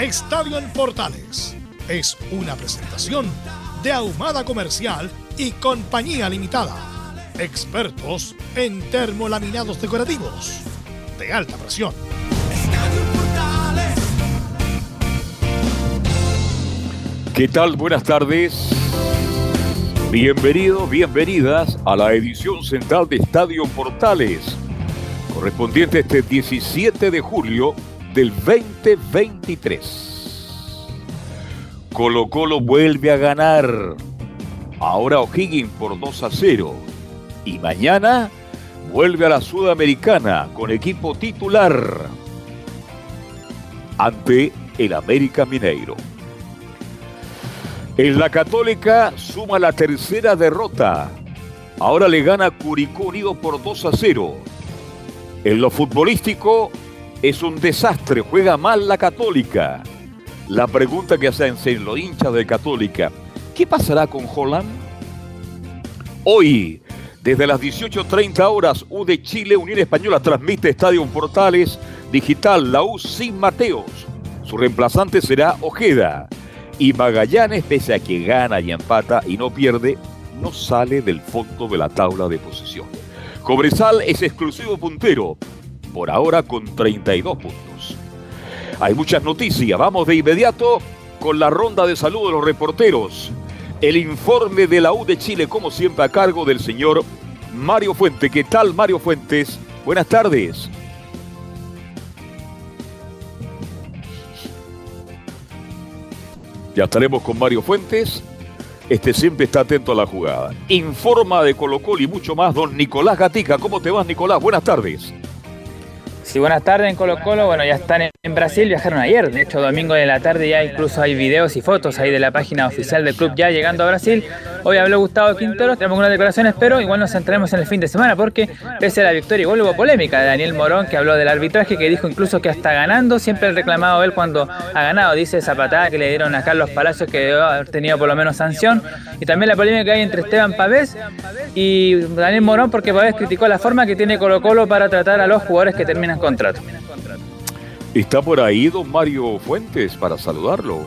Estadio en Portales es una presentación de Ahumada Comercial y Compañía Limitada. Expertos en termolaminados decorativos de alta presión. ¿Qué tal? Buenas tardes. Bienvenidos, bienvenidas a la edición central de Estadio Portales, correspondiente este 17 de julio del 2023. Colo Colo vuelve a ganar. Ahora O'Higgins por 2 a 0. Y mañana vuelve a la Sudamericana con equipo titular ante el América Mineiro. En la Católica suma la tercera derrota. Ahora le gana Curicó Unido por 2 a 0. En lo futbolístico es un desastre, juega mal la Católica. La pregunta que hacen los hinchas de Católica, ¿qué pasará con Holland? Hoy, desde las 18.30 horas, U de Chile, Unión Española transmite Estadio Portales Digital, la U sin Mateos. Su reemplazante será Ojeda. Y Magallanes, pese a que gana y empata y no pierde, no sale del fondo de la tabla de posición. Cobresal es exclusivo puntero, por ahora con 32 puntos. Hay muchas noticias, vamos de inmediato con la ronda de salud de los reporteros. El informe de la U de Chile, como siempre, a cargo del señor Mario Fuentes. ¿Qué tal, Mario Fuentes? Buenas tardes. Ya estaremos con Mario Fuentes. Este siempre está atento a la jugada. Informa de Colo Colo y mucho más, don Nicolás Gatica. ¿Cómo te vas, Nicolás? Buenas tardes. Sí, buenas tardes en Colo Colo. Bueno, ya están en Brasil, viajaron ayer. De hecho, domingo de la tarde ya incluso hay videos y fotos ahí de la página oficial del club ya llegando a Brasil. Hoy habló Gustavo Quintero, tenemos unas declaraciones, pero igual nos centraremos en el fin de semana porque pese a la victoria igual hubo polémica de Daniel Morón que habló del arbitraje, que dijo incluso que hasta ganando, siempre ha reclamado él cuando ha ganado. Dice esa patada que le dieron a Carlos Palacios que debe haber tenido por lo menos sanción. Y también la polémica que hay entre Esteban Pavés y Daniel Morón porque Pavés criticó la forma que tiene Colo Colo para tratar a los jugadores que terminan contrato. Está por ahí don Mario Fuentes para saludarlo.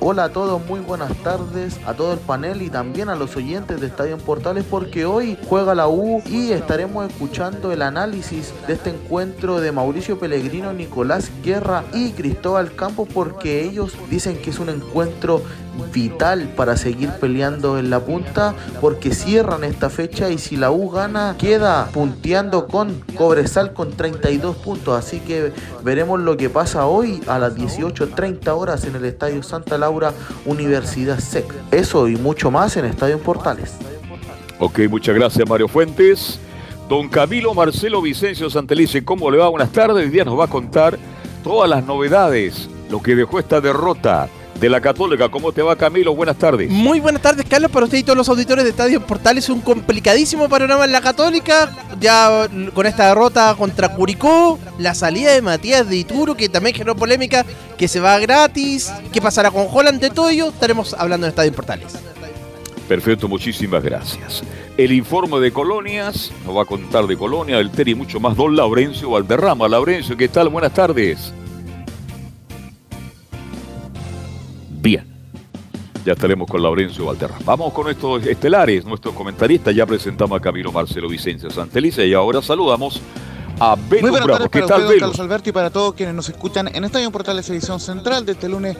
Hola a todos, muy buenas tardes a todo el panel y también a los oyentes de Estadio Portales porque hoy juega la U y estaremos escuchando el análisis de este encuentro de Mauricio Pellegrino, Nicolás Guerra y Cristóbal Campos porque ellos dicen que es un encuentro vital para seguir peleando en la punta porque cierran esta fecha y si la U gana queda punteando con Cobresal con 32 puntos. Así que veremos lo que pasa hoy a las 18.30 horas en el Estadio Santa Laura Universidad SEC. Eso y mucho más en Estadio Portales. Ok, muchas gracias Mario Fuentes. Don Camilo Marcelo Vicencio Santelice, ¿cómo le va? Buenas tardes. Hoy día nos va a contar todas las novedades, lo que dejó esta derrota de la Católica. ¿Cómo te va, Camilo? Buenas tardes. Muy buenas tardes, Carlos, para usted y todos los auditores de Estadio Portales. Un complicadísimo panorama en la Católica. Ya con esta derrota contra Curicó, la salida de Matías de Ituro, que también generó polémica, que se va gratis. ¿Qué pasará con Holland? De todo ello estaremos hablando en Estadio Portales. Perfecto, muchísimas gracias. El informe de Colonias, nos va a contar de Colonia, del TER y mucho más, don Laurencio Valderrama. Laurencio, ¿qué tal? Buenas tardes. Ya estaremos con Laurencio Valderrama. Vamos con estos estelares, nuestros comentaristas. Ya presentamos a Camilo Marcelo Vicencio Santelice y ahora saludamos a Belo Muy buenas tardes ¿Qué para tal, usted, don Belo? Carlos Alberto, y para todos quienes nos escuchan en Estadio Portales Edición Central de este lunes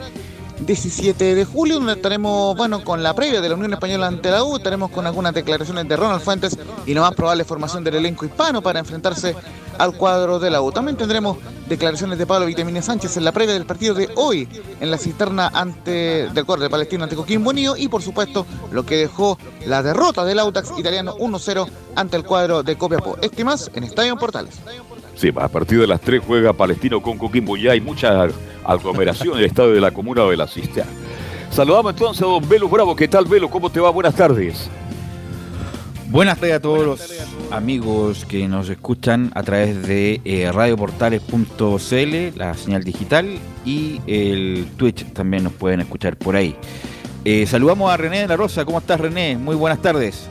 17 de julio, donde estaremos, bueno, con la previa de la Unión Española ante la U, estaremos con algunas declaraciones de Ronald Fuentes y la más probable formación del elenco hispano para enfrentarse al cuadro de la U. También tendremos declaraciones de Pablo Vitamine Sánchez en la previa del partido de hoy en la cisterna ante del cuadro de Palestino ante Coquimbo Unido y por supuesto lo que dejó la derrota del Autax italiano 1-0 ante el cuadro de Copiapó. Este más en Estadio Portales. Sí, a partir de las 3 juega Palestino con Coquimbo. Ya hay mucha aglomeración en el estadio de la comuna de la Cistea. Saludamos entonces a don Velo Bravo. ¿Qué tal, Velo? ¿Cómo te va? Buenas tardes. Buenas tardes a todos los amigos que nos escuchan a través de eh, radioportales.cl, la señal digital, y el Twitch también nos pueden escuchar por ahí. Eh, saludamos a René de la Rosa. ¿Cómo estás, René? Muy buenas tardes.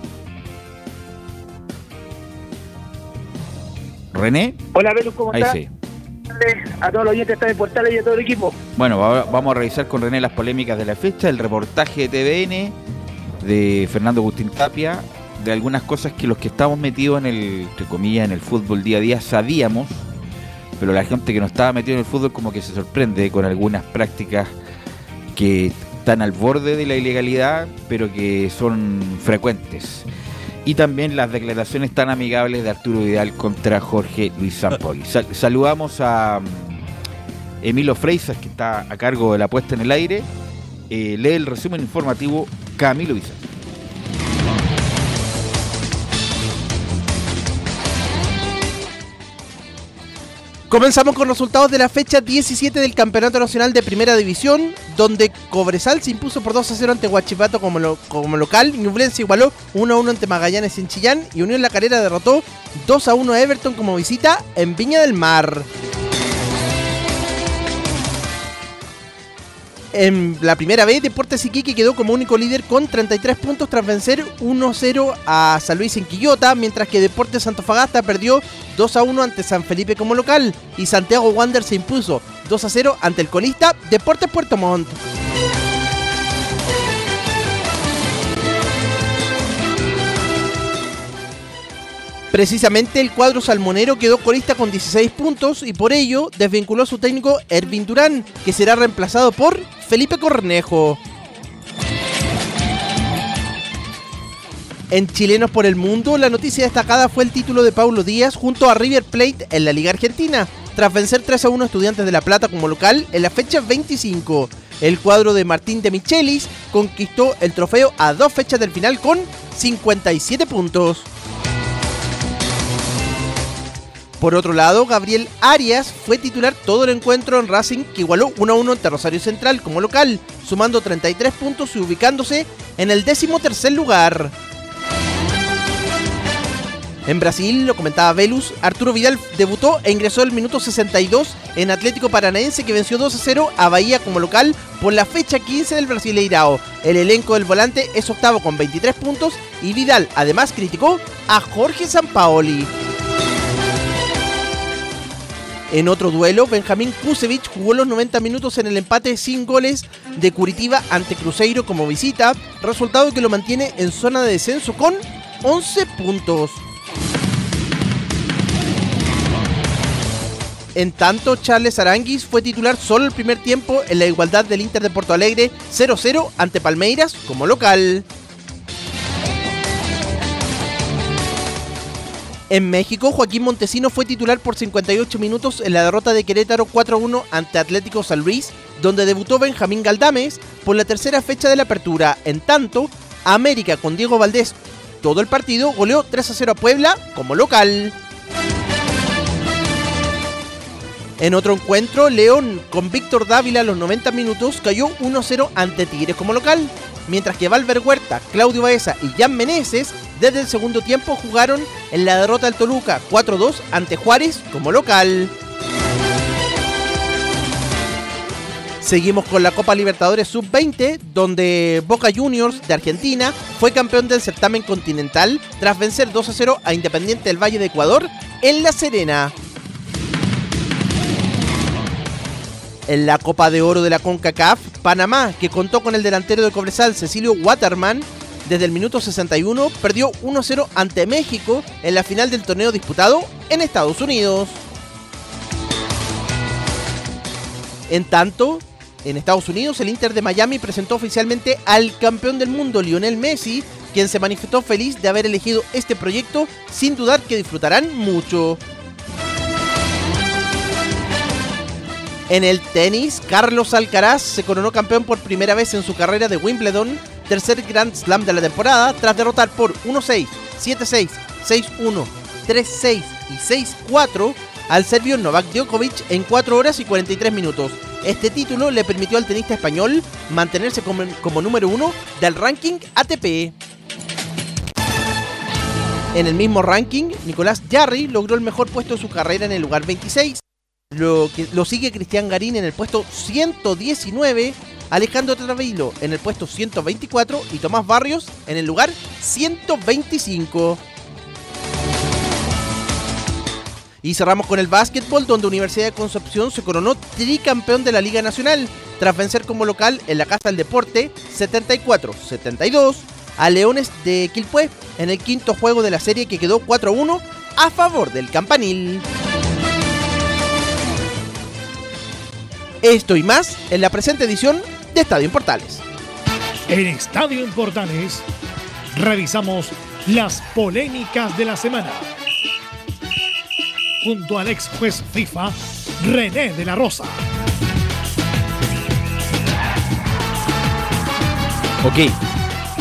René. Hola, Velo, ¿cómo Ahí estás? sí. A todos los oyentes de Portales y a todo el equipo. Bueno, va- vamos a revisar con René las polémicas de la fecha, el reportaje de TVN de Fernando Agustín Tapia, de algunas cosas que los que estamos metidos en el, entre comillas, en el fútbol día a día sabíamos, pero la gente que no estaba metido en el fútbol como que se sorprende con algunas prácticas que están al borde de la ilegalidad, pero que son frecuentes. Y también las declaraciones tan amigables de Arturo Vidal contra Jorge Luis Sampoli. Sal- saludamos a mm, Emilio Freisas, que está a cargo de la puesta en el aire. Eh, lee el resumen informativo Camilo Bizar. Comenzamos con resultados de la fecha 17 del Campeonato Nacional de Primera División, donde Cobresal se impuso por 2 a 0 ante Huachipato como, lo- como local, Ñublense igualó 1 a 1 ante Magallanes en Chillán y Unión La Calera derrotó 2 a 1 a Everton como visita en Viña del Mar. En la primera vez, Deportes Iquique quedó como único líder con 33 puntos tras vencer 1-0 a San Luis en Quillota, mientras que Deportes Antofagasta perdió 2-1 ante San Felipe como local y Santiago Wander se impuso 2-0 ante el colista Deportes Puerto Montt. Precisamente el cuadro salmonero quedó colista con 16 puntos y por ello desvinculó a su técnico Ervin Durán, que será reemplazado por Felipe Cornejo. En Chilenos por el Mundo, la noticia destacada fue el título de Paulo Díaz junto a River Plate en la Liga Argentina, tras vencer 3 a 1 a Estudiantes de La Plata como local en la fecha 25. El cuadro de Martín de Michelis conquistó el trofeo a dos fechas del final con 57 puntos. Por otro lado, Gabriel Arias fue titular todo el encuentro en Racing, que igualó 1 a 1 ante Rosario Central como local, sumando 33 puntos y ubicándose en el décimo tercer lugar. En Brasil, lo comentaba Velus, Arturo Vidal debutó e ingresó el minuto 62 en Atlético Paranaense que venció 2 a 0 a Bahía como local por la fecha 15 del Brasileirao. El elenco del volante es octavo con 23 puntos y Vidal además criticó a Jorge Sampaoli. En otro duelo, Benjamín Kusevich jugó los 90 minutos en el empate sin goles de Curitiba ante Cruzeiro como visita, resultado que lo mantiene en zona de descenso con 11 puntos. En tanto, Charles Aranguis fue titular solo el primer tiempo en la igualdad del Inter de Porto Alegre 0-0 ante Palmeiras como local. En México, Joaquín Montesino fue titular por 58 minutos en la derrota de Querétaro 4-1 ante Atlético San Luis, donde debutó Benjamín Galdames por la tercera fecha de la apertura. En tanto, América con Diego Valdés todo el partido goleó 3-0 a Puebla como local. En otro encuentro, León con Víctor Dávila a los 90 minutos cayó 1-0 ante Tigres como local, mientras que Valver Huerta, Claudio Baeza y Jan Meneses desde el segundo tiempo jugaron en la derrota del Toluca 4-2 ante Juárez como local. Seguimos con la Copa Libertadores Sub-20, donde Boca Juniors de Argentina fue campeón del certamen continental tras vencer 2-0 a Independiente del Valle de Ecuador en La Serena. En la Copa de Oro de la CONCACAF, Panamá, que contó con el delantero de Cobresal Cecilio Waterman, desde el minuto 61 perdió 1-0 ante México en la final del torneo disputado en Estados Unidos. En tanto, en Estados Unidos el Inter de Miami presentó oficialmente al campeón del mundo Lionel Messi, quien se manifestó feliz de haber elegido este proyecto sin dudar que disfrutarán mucho. En el tenis, Carlos Alcaraz se coronó campeón por primera vez en su carrera de Wimbledon, tercer Grand Slam de la temporada, tras derrotar por 1-6, 7-6, 6-1, 3-6 y 6-4 al serbio Novak Djokovic en 4 horas y 43 minutos. Este título le permitió al tenista español mantenerse como, número uno del ranking ATP. En el mismo ranking, Nicolás Jarry logró el mejor puesto de su carrera en el lugar 26. Lo, que, lo sigue Cristian Garín en el puesto 119, Alejandro Travilo en el puesto 124 y Tomás Barrios en el lugar 125. Y cerramos con el básquetbol, donde Universidad de Concepción se coronó tricampeón de la Liga Nacional, tras vencer como local en la Casa del Deporte 74-72 a Leones de Quilpué en el quinto juego de la serie que quedó 4-1 a favor del Campanil. Esto y más en la presente edición de Estadio en Portales. En Estadio en Portales revisamos las polémicas de la semana. Junto al ex juez FIFA, René de la Rosa. Ok,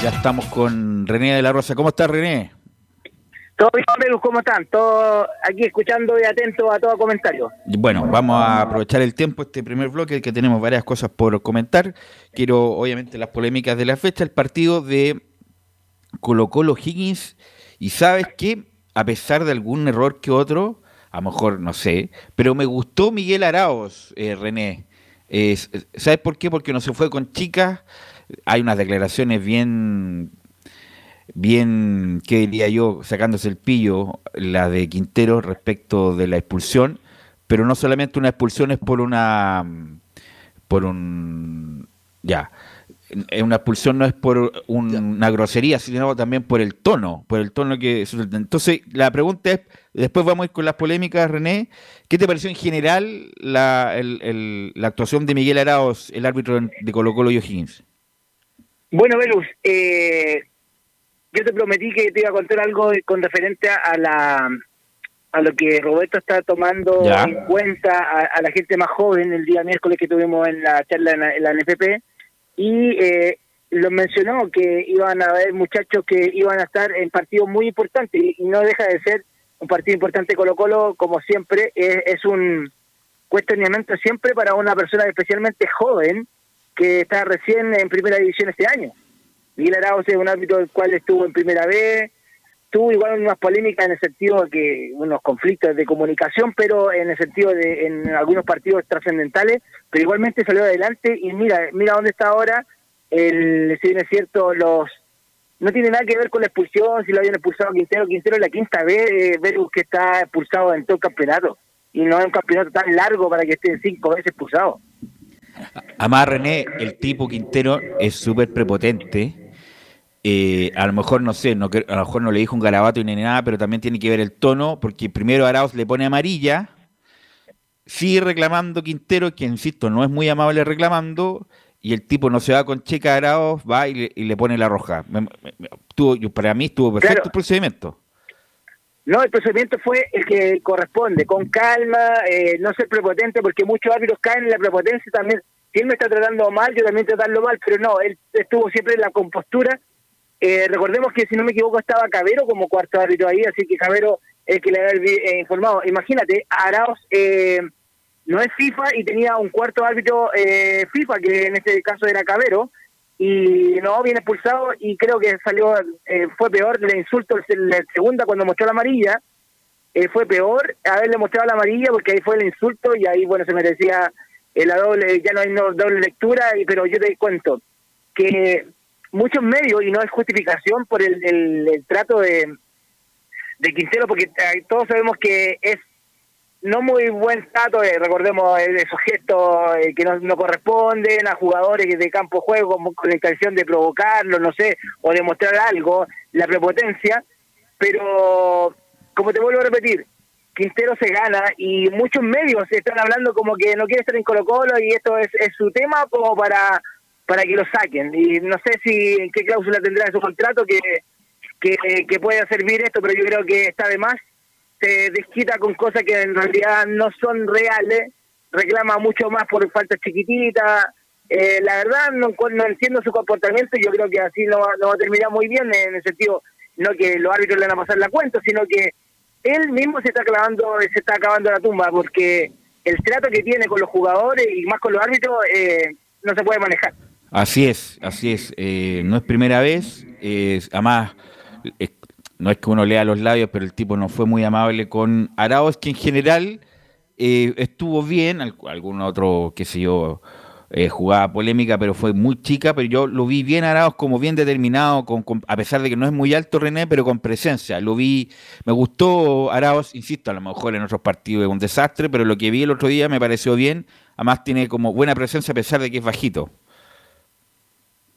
ya estamos con René de la Rosa. ¿Cómo estás, René? Todo bien, Perú, ¿cómo están? Todos aquí escuchando y atentos a todo comentario. Bueno, vamos a aprovechar el tiempo, este primer bloque, que tenemos varias cosas por comentar. Quiero, obviamente, las polémicas de la fecha, el partido de Colo Colo Higgins. Y sabes que, a pesar de algún error que otro, a lo mejor no sé, pero me gustó Miguel Araos, eh, René. ¿Sabes por qué? Porque no se fue con chicas. Hay unas declaraciones bien bien, ¿qué diría yo? Sacándose el pillo, la de Quintero respecto de la expulsión, pero no solamente una expulsión es por una, por un, ya, una expulsión no es por un, una grosería, sino también por el tono, por el tono que... Entonces, la pregunta es, después vamos a ir con las polémicas, René, ¿qué te pareció en general la, el, el, la actuación de Miguel Araos, el árbitro de Colo Colo y O'Higgins? Bueno, Velus, eh, yo te prometí que te iba a contar algo con referente a la a lo que Roberto está tomando Ya. en cuenta a, a la gente más joven el día miércoles que tuvimos en la charla en la, en la NFP y eh, lo mencionó que iban a haber muchachos que iban a estar en partidos muy importantes y, y no deja de ser un partido importante Colo Colo como siempre es, es un cuestionamiento siempre para una persona especialmente joven que está recién en primera división este año. Miguel Arauz es un árbitro del cual estuvo en primera vez, tuvo igual unas polémicas en el sentido de que unos conflictos de comunicación, pero en el sentido de en algunos partidos trascendentales, pero igualmente salió adelante y mira, mira dónde está ahora, el, si bien es cierto, los no tiene nada que ver con la expulsión, si lo habían expulsado Quintero, Quintero es la quinta vez, eh, Verus que está expulsado en todo el campeonato, y no es un campeonato tan largo para que estén cinco veces expulsados. Además, René, el tipo Quintero es súper prepotente. Eh, a lo mejor, no sé, no, a lo mejor no le dijo un garabato ni nada, pero también tiene que ver el tono, porque primero Arauz le pone amarilla, sigue reclamando Quintero, que insisto, no es muy amable reclamando, y el tipo no se va con checa a Arauz, va y le, y le pone la roja. Me- me- me- tuvo- yo- para mí estuvo perfecto Claro. el procedimiento. No, el procedimiento fue el que corresponde, con calma, eh, no ser prepotente, porque muchos árbitros caen en la prepotencia también. Si él me está tratando mal, yo también tratarlo mal, pero no, él estuvo siempre en la compostura. Eh, recordemos que, si no me equivoco, estaba Cabero como cuarto árbitro ahí, así que Cabero es el que le había eh, informado. Imagínate, Arauz eh, no es FIFA y tenía un cuarto árbitro eh, FIFA, que en este caso era Cabero, y no, viene expulsado y creo que salió, eh, fue peor, le insulto la segunda cuando mostró la amarilla, eh, fue peor haberle mostrado la amarilla porque ahí fue el insulto y ahí, bueno, se merecía la doble, ya no hay doble lectura, y, pero yo te cuento que muchos medios, y no es justificación por el, el- el trato de, de Quintero, porque eh, todos sabemos que es no muy buen trato, eh, recordemos eh, esos gestos eh, que no, no corresponden a jugadores de campo juego con, la intención de provocarlo, no sé, o de mostrar algo, la prepotencia, pero como te vuelvo a repetir, Quintero se gana y muchos medios están hablando como que no quiere estar en Colo Colo y esto es, es su tema como para para que lo saquen y no sé si en qué cláusula tendrá en su contrato que, que, pueda servir esto, pero yo creo que está de más se desquita con cosas que en realidad no son reales, reclama mucho más por faltas chiquititas. Eh, la verdad, no, no entiendo su comportamiento yo creo que así no, no va a terminar muy bien en el sentido, no que los árbitros le van a pasar la cuenta, sino que él mismo se está clavando, se está acabando la tumba porque el trato que tiene con los jugadores y más con los árbitros eh, no se puede manejar. Así es, así es. Eh, no es primera vez. además, no es que uno lea los labios, pero el tipo no fue muy amable con Arauz, que en general eh, estuvo bien. Algún otro, qué sé yo, eh, jugada polémica, pero fue muy chica. Pero yo lo vi bien Arauz, como bien determinado, con, a pesar de que no es muy alto René, pero con presencia. Lo vi, me gustó Arauz, insisto, a lo mejor en otros partidos es un desastre, pero lo que vi el otro día me pareció bien. Además, tiene como buena presencia a pesar de que es bajito.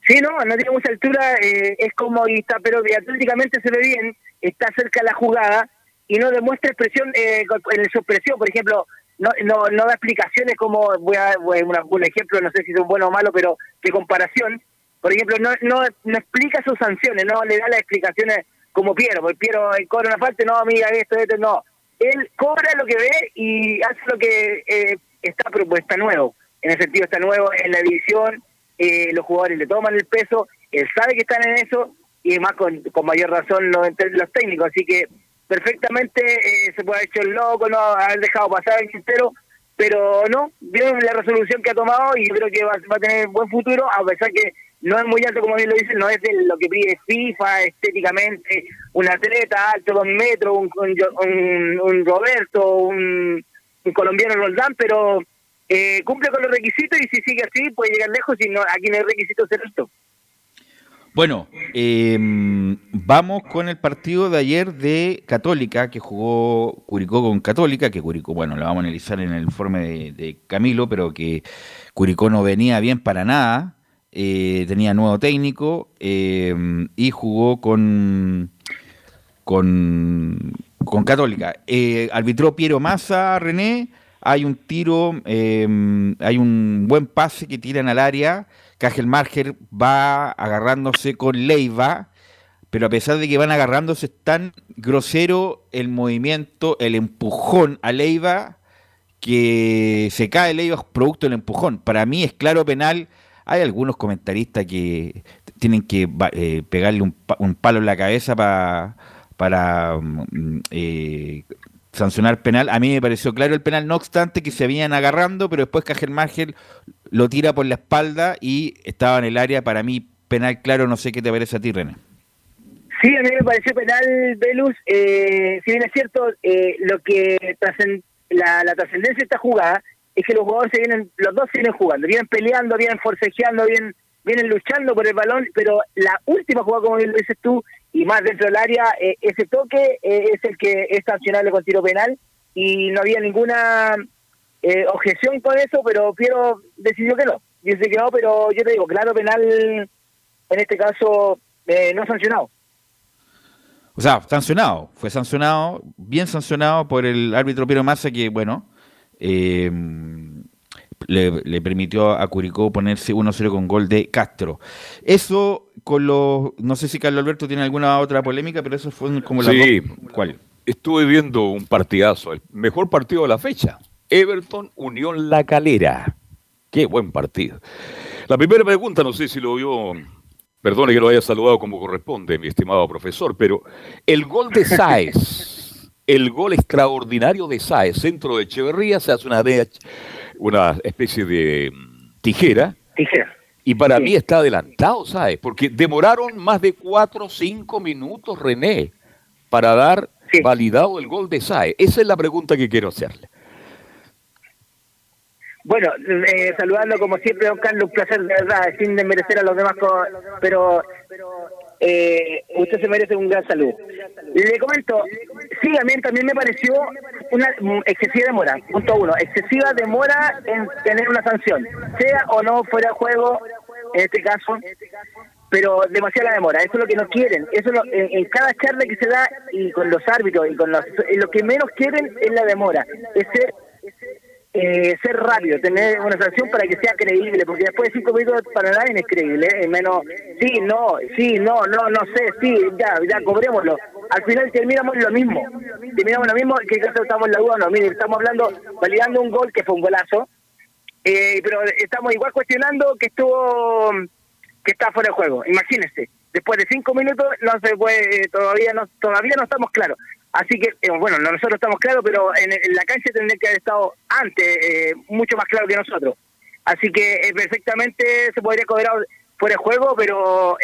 Sí, no, no tiene mucha altura, eh, es como, y está, pero atléticamente se ve bien, está cerca de la jugada y no demuestra expresión eh, en su expresión, por ejemplo, no, no, no da explicaciones como, voy a, voy un ejemplo, no sé si es bueno o malo, pero de comparación, por ejemplo, no, no, no explica sus sanciones, no le da las explicaciones como Piero, porque Piero cobra una falta, no, amiga, esto, esto, no. Él cobra lo que ve y hace lo que eh, está propuesta nuevo, en el sentido está nuevo en la división, eh, los jugadores le toman el peso, él sabe que están en eso y más con, mayor razón los, técnicos, así que perfectamente eh, se puede haber hecho el loco, no haber dejado pasar el quintero, pero no, vieron la resolución que ha tomado y creo que va, a tener buen futuro, a pesar que no es muy alto como bien lo dicen, no es de lo que pide FIFA estéticamente, un atleta alto dos metros, un, un, un Roberto, un, un colombiano Roldán, pero eh, cumple con los requisitos y si sigue así puede llegar lejos y no, aquí no hay requisitos de. Bueno, em, vamos con el partido de ayer de Católica, que jugó Curicó con Católica, que Curicó, bueno, lo vamos a analizar en el informe de, Camilo, pero que Curicó no venía bien para nada, eh, tenía nuevo técnico em, y jugó con, con, con Católica. Eh, arbitró Piero Massa, René, hay un tiro, em, hay un buen pase que tiran al área, Marger va agarrándose con Leiva, pero a pesar de que van agarrándose, es tan grosero el movimiento, el empujón a Leiva, que se cae Leiva producto del empujón. Para mí es claro penal. Hay algunos comentaristas que tienen que eh, pegarle un, palo en la cabeza para mm, eh, sancionar penal. A mí me pareció claro el penal, no obstante que se habían agarrando, pero después Cajel Margel lo tira por la espalda y estaba en el área. Para mí, penal claro, no sé qué te parece a ti, René. Sí, a mí me pareció penal, Velus. Eh, si bien es cierto, eh, lo que la, la trascendencia de esta jugada es que los jugadores se vienen, los dos se vienen jugando, vienen peleando, vienen forcejeando, vienen, vienen luchando por el balón, pero la última jugada, como bien lo dices tú, y más dentro del área, eh, ese toque eh, es el que es sancionable con tiro penal y no había ninguna eh, objeción con eso, pero Piero decidió que no. Dice que no, pero yo te digo, claro, penal en este caso no sancionado. O sea, sancionado, fue sancionado, bien sancionado por el árbitro Piero Massa, que bueno, eh, le, permitió a Curicó ponerse 1-0 con gol de Castro. Eso con los... No sé si Carlos Alberto tiene alguna otra polémica, pero eso fue como la... Sí, ¿cuál? Estuve viendo un partidazo, el mejor partido de la fecha. Everton Unión La Calera. Qué buen partido. La primera pregunta, no sé si lo vio, perdone que lo haya saludado como corresponde, mi estimado profesor, pero el gol de Sáez, el gol extraordinario de Sáez, centro de Echeverría, se hace una una especie de mm, tijera. Tijera. Y para mí está adelantado, ¿sabes? Porque demoraron más de cuatro o cinco minutos, René, para dar validado el gol de SAE. Esa es la pregunta que quiero hacerle. Bueno, eh, saludando como siempre, don Carlos, un placer de verdad, sin desmerecer a los demás, pero eh, usted se merece un gran saludo. Le comento, sí, a mí también me pareció una excesiva demora, punto uno, excesiva demora en tener una sanción, sea o no fuera juego, en este caso, pero demasiada demora, eso es lo que no quieren, eso en, cada charla que se da y con los árbitros y con los, lo que menos quieren es la demora, es ser eh, ser rápido, tener una sanción para que sea creíble, porque después de cinco minutos para nadie es creíble, ¿eh? menos, sí, no, sí, no, no, no sé, sí, ya, ya, cobrémoslo. Al final terminamos lo mismo, terminamos lo mismo, que caso estamos en la duda, no, mire, estamos hablando, validando un gol que fue un golazo, eh, pero estamos igual cuestionando que estuvo, que está fuera de juego, imagínense, después de cinco minutos no se puede, todavía no, todavía no estamos claros. Así que, eh, bueno, nosotros estamos claros, pero en, la cancha tendría que haber estado antes, eh, mucho más claro que nosotros. Así que eh, perfectamente se podría cobrar fuera de juego, pero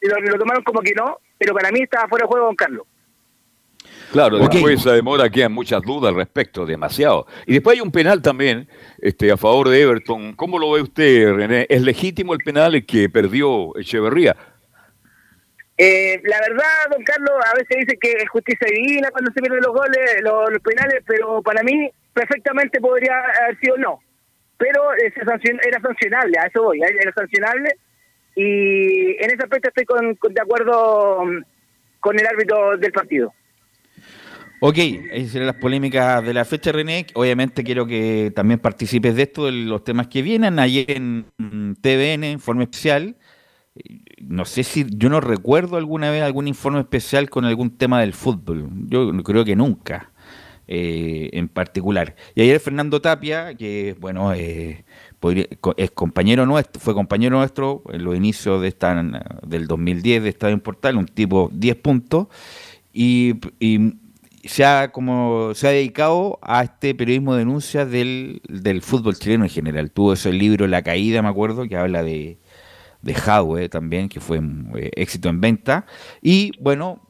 lo, tomaron como que no, pero para mí estaba fuera de juego Don Carlos. Claro, después esa demora quedan muchas dudas al respecto, demasiado. Y después hay un penal también este, a favor de Everton. ¿Cómo lo ve usted, René? ¿Es legítimo el penal que perdió Echeverría? Eh, la verdad, don Carlos, a veces dice que es justicia divina cuando se pierden los goles, los, penales, pero para mí perfectamente podría haber sido no. Pero ese era sancionable, a eso voy, era sancionable. Y en ese aspecto estoy con, de acuerdo mm, con el árbitro del partido. Ok, esas serán las polémicas de la fecha, René. Obviamente quiero que también participes de esto, de los temas que vienen. Ayer en TVN, informe especial, no sé si yo no recuerdo alguna vez algún informe especial con algún tema del fútbol. Yo creo que nunca. Eh, en particular. Y ayer Fernando Tapia, que bueno, eh, es compañero nuestro, fue compañero nuestro en los inicios de esta, del 2010 de Estadio Portal, un tipo 10 puntos, y, se ha como se ha dedicado a este periodismo de denuncia del, del fútbol chileno en general. Tuvo ese libro La Caída, me acuerdo, que habla de, de Hadwe también, que fue eh, éxito en venta. Y bueno,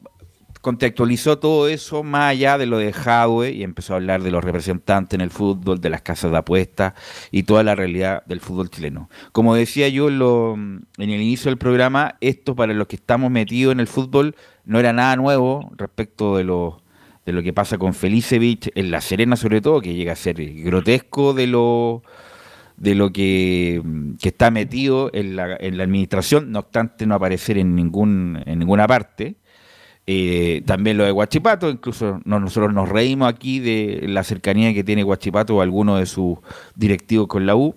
contextualizó todo eso más allá de lo de Hadwe y empezó a hablar de los representantes en el fútbol, de las casas de apuestas y toda la realidad del fútbol chileno. Como decía yo en, el inicio del programa, esto para los que estamos metidos en el fútbol no era nada nuevo respecto de lo, de lo que pasa con Felicevich en La Serena sobre todo, que llega a ser grotesco de lo de lo que, está metido en la, en la, administración, no obstante no aparecer en, ningún, en ninguna parte. Eh, también lo de Guachipato, incluso nosotros nos reímos aquí de la cercanía que tiene Guachipato o alguno de sus directivos con la U.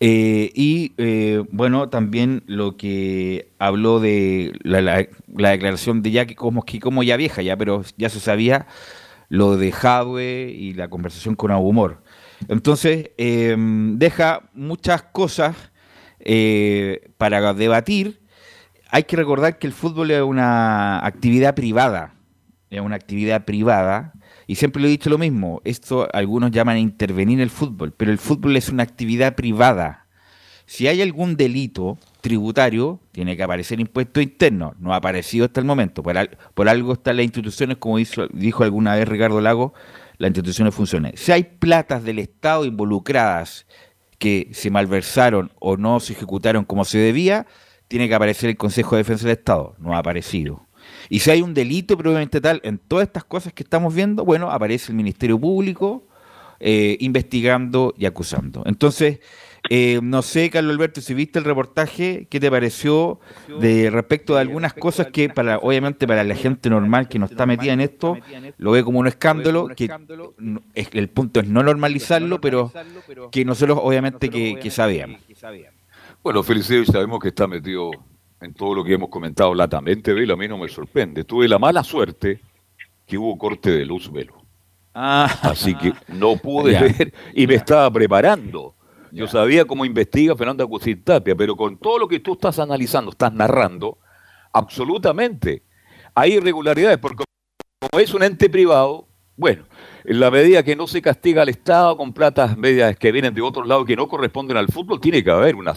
Eh, y eh, bueno, también lo que habló de la, la, declaración de ya que como, que como ya vieja, ya, pero ya se sabía lo de Jadwe y la conversación con Humor. Entonces, em, deja muchas cosas eh, para debatir. Hay que recordar que el fútbol es una actividad privada, es una actividad privada, y siempre lo he dicho lo mismo, esto algunos llaman intervenir el fútbol, pero el fútbol es una actividad privada. Si hay algún delito tributario, tiene que aparecer impuesto interno, no ha aparecido hasta el momento, por, por algo están las instituciones, como dijo alguna vez Ricardo Lago, las instituciones funcionen. Si hay platas del Estado involucradas que se malversaron o no se ejecutaron como se debía, tiene que aparecer el Consejo de Defensa del Estado. No ha aparecido. Y si hay un delito probablemente tal en todas estas cosas que estamos viendo, bueno, aparece el Ministerio Público eh, investigando y acusando. Entonces, eh, no sé, Carlos Alberto, si viste el reportaje, ¿qué te pareció de respecto de algunas cosas que, para obviamente, para la gente normal que no está metida en esto, lo ve como un escándalo, que el punto es no normalizarlo, pero que nosotros, obviamente, que, sabíamos. Bueno, Felicito, sabemos que está metido en todo lo que hemos comentado latamente, Velo, a mí no me sorprende. Tuve la mala suerte que hubo corte de luz, Velo. Ah. Así que no pude ver y me estaba preparando yo sabía cómo investiga Fernando Agustín Tapia, pero con todo lo que tú estás analizando, estás narrando, absolutamente hay irregularidades, porque como es un ente privado, bueno, en la medida que no se castiga al Estado con platas medias que vienen de otros lados que no corresponden al fútbol, tiene que haber una,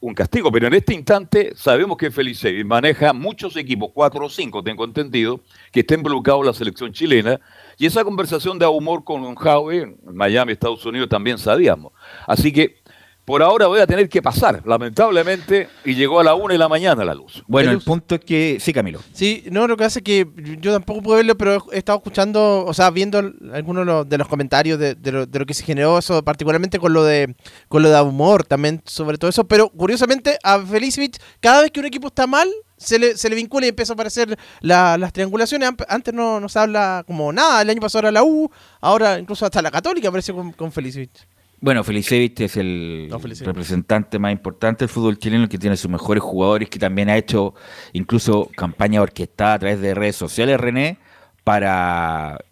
un castigo. Pero en este instante sabemos que Felice maneja muchos equipos, cuatro o cinco, tengo entendido, que estén bloqueados en la selección chilena y esa conversación de humor con Howe en Miami, Estados Unidos, también sabíamos. Así que por ahora voy a tener que pasar, lamentablemente, y llegó a la una de la mañana la luz. Bueno, el punto es que. Sí, Camilo. Sí, no, lo que hace es que yo tampoco puedo verlo, pero he estado escuchando, o sea, viendo algunos de los comentarios de, lo, que se generó, eso, particularmente con lo de con lo de humor, también sobre todo eso. Pero curiosamente, a Felicevich, cada vez que un equipo está mal, se le, se le vincula y empieza a aparecer las triangulaciones. Antes no, no, se habla como nada. El año pasado era la U, ahora incluso hasta la Católica aparece con, con Felicevich. Bueno, Felicevich es el representante más importante del fútbol chileno, que tiene sus mejores jugadores, que también ha hecho incluso campaña orquestada a través de redes sociales, René, para,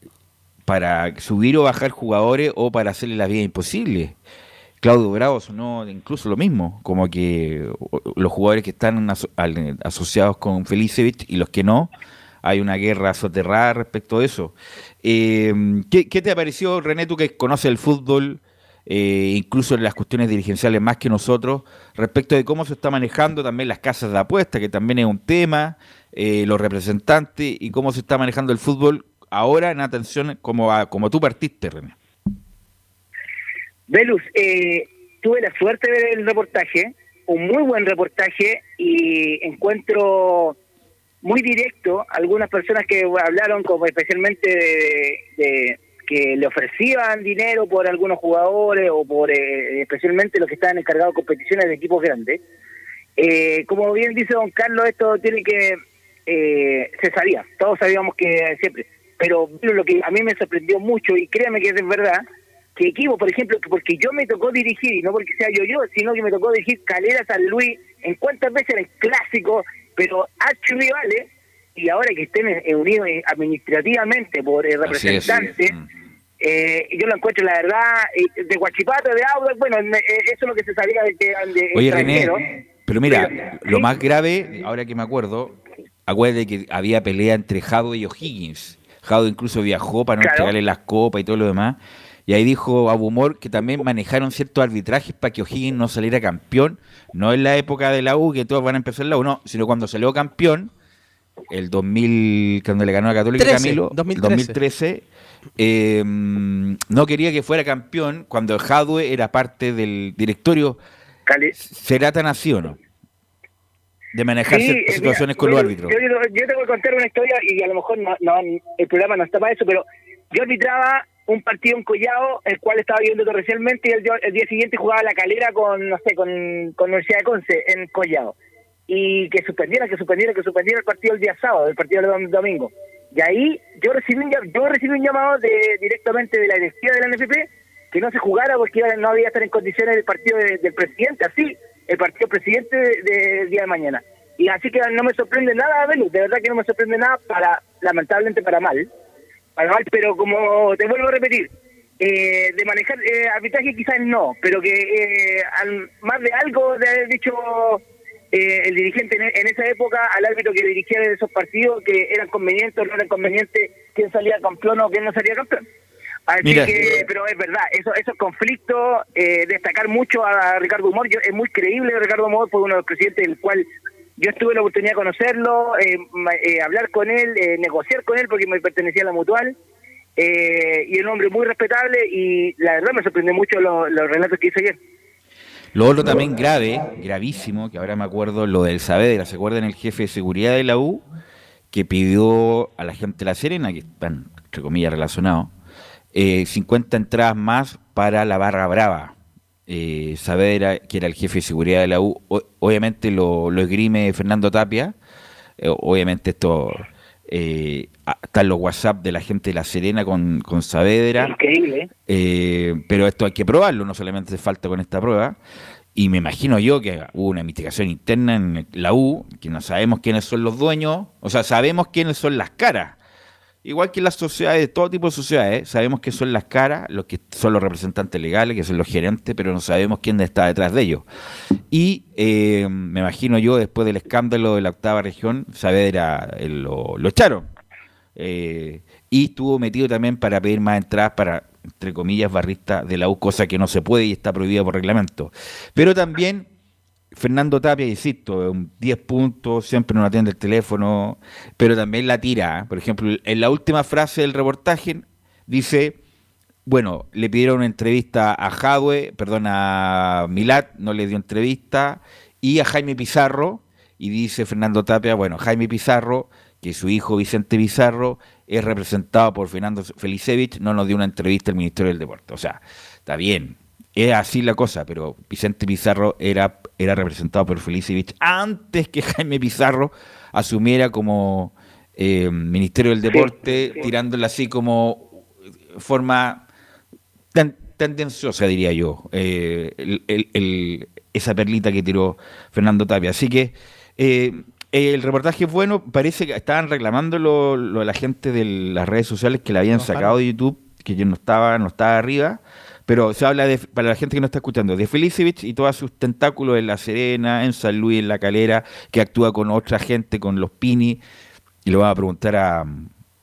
para subir o bajar jugadores o para hacerle la vida imposible. Claudio Bravo sonó incluso lo mismo, como que los jugadores que están asociados con Felicevich y los que no, hay una guerra soterrada respecto a eso. Eh, ¿qué, ¿qué, te ha parecido, René, tú que conoces el fútbol, eh, incluso en las cuestiones dirigenciales más que nosotros, respecto de cómo se está manejando también las casas de apuesta, que también es un tema, eh, los representantes y cómo se está manejando el fútbol ahora en atención como, como tú partiste, René? Velus, eh, tuve la suerte de ver el reportaje, un muy buen reportaje y encuentro muy directo algunas personas que hablaron como especialmente de, que le ofrecían dinero por algunos jugadores o por eh, especialmente los que estaban encargados de competiciones de equipos grandes. Eh, como bien dice don Carlos, esto tiene que eh, se sabía, todos sabíamos que siempre, pero lo que a mí me sorprendió mucho y créame que es verdad, que equipo, por ejemplo, que porque yo me tocó dirigir, y no porque sea yo yo, sino que me tocó dirigir Calera San Luis, en cuántas veces eran clásicos, pero archirrivales, y ahora que estén unidos administrativamente por el representantes, mm. Eh, yo lo encuentro, la verdad, eh, de Guachipato, de Audax, bueno, eh, eso es lo que se sabía de que de Oye, René, pero mira, lo más grave, ahora que me acuerdo, acuérdate que había pelea entre Jado y O'Higgins. Jado incluso viajó para no entregarle las copas y todo lo demás. Y ahí dijo Abumor que también manejaron ciertos arbitrajes para que O'Higgins no saliera campeón, no en la época de la U, que todos van a empezar en la U, no, sino cuando salió campeón, el 2000, cuando le ganó a Católica Camilo, 2013, 2013 eh, no quería que fuera campeón cuando Jadwe era parte del directorio. ¿Será tan así o no? De manejar eh, situaciones con los árbitros. Yo, yo, te voy a contar una historia y a lo mejor no, el programa no está para eso, pero yo arbitraba un partido en Collado, el cual estaba viendo torrencialmente, y el, el, día siguiente jugaba la calera con, no sé, con, con Universidad de Conce en Collado. Y que suspendiera, que suspendiera, que suspendiera el partido el día sábado, el partido del domingo. Y ahí yo recibí un, yo recibí un llamado de, directamente de la directiva de la NFP que no se jugara porque no había estar en condiciones del partido del presidente, así, el partido presidente del día de mañana. Y así que no me sorprende nada, de verdad que no me sorprende nada, para lamentablemente para mal pero como te vuelvo a repetir, eh, de manejar eh, arbitraje quizás no, pero que eh, más de algo de haber dicho eh, el dirigente en, esa época al árbitro que dirigía esos partidos que eran convenientes o no eran convenientes quién salía campeón o quién no salía campeón. Así que, pero es verdad, eso, esos conflictos, destacar mucho a Ricardo Humor, yo, es muy creíble Ricardo Humor, fue uno de los presidentes del cual yo estuve la oportunidad de conocerlo, eh, eh, hablar con él, eh, negociar con él porque me pertenecía a la mutual. y un hombre muy respetable y la verdad me sorprendió mucho los relatos que hizo ayer. Lo otro también grave, gravísimo, que ahora me acuerdo, lo del Saavedra, ¿se acuerdan el jefe de seguridad de la U? Que pidió a la gente de La Serena, que están, entre comillas, relacionados, 50 entradas más para la Barra Brava eh, que era el jefe de seguridad de la U, obviamente lo, lo, esgrime Fernando Tapia, eh, obviamente esto eh, están los WhatsApp de la gente de La Serena con, con Saavedra, Increíble. Eh, pero esto hay que probarlo, no solamente se falta con esta prueba, y me imagino yo que hubo una investigación interna en la U, que no sabemos quiénes son los dueños, o sea, sabemos quiénes son las caras, Igual que las sociedades, todo tipo de sociedades, sabemos que son las caras, los que son los representantes legales, que son los gerentes, pero no sabemos quién está detrás de ellos. Y eh, me imagino yo, después del escándalo de la octava región, Saavedra eh, lo, lo echaron. Eh, y estuvo metido también para pedir más entradas para, entre comillas, barristas de la U, cosa que no se puede y está prohibida por reglamento. Pero también Fernando Tapia, insisto, un 10 puntos, siempre no atiende el teléfono, pero también la tira. ¿eh? Por ejemplo, en la última frase del reportaje dice, bueno, le pidieron una entrevista a Jadwe, perdón, a Milat, no le dio entrevista, y a Jaime Pizarro, y dice Fernando Tapia, bueno, Jaime Pizarro, que su hijo Vicente Pizarro es representado por Fernando Felicevich, no nos dio una entrevista al Ministerio del Deporte. O sea, está bien, es así la cosa, pero Vicente Pizarro era, era representado por Felicevich antes que Jaime Pizarro asumiera como eh, Ministerio del Deporte, tirándola así como forma tendenciosa, diría yo, eh, esa perlita que tiró Fernando Tapia. Así que eh, el reportaje es bueno, parece que estaban reclamando lo, lo, la gente de las redes sociales que la habían sacado de YouTube, que yo no estaba, no estaba arriba pero se habla de, para la gente que no está escuchando, de Felicevich y todos sus tentáculos en La Serena, en San Luis, en La Calera, que actúa con otra gente, con los Pini. y lo vamos a preguntar a,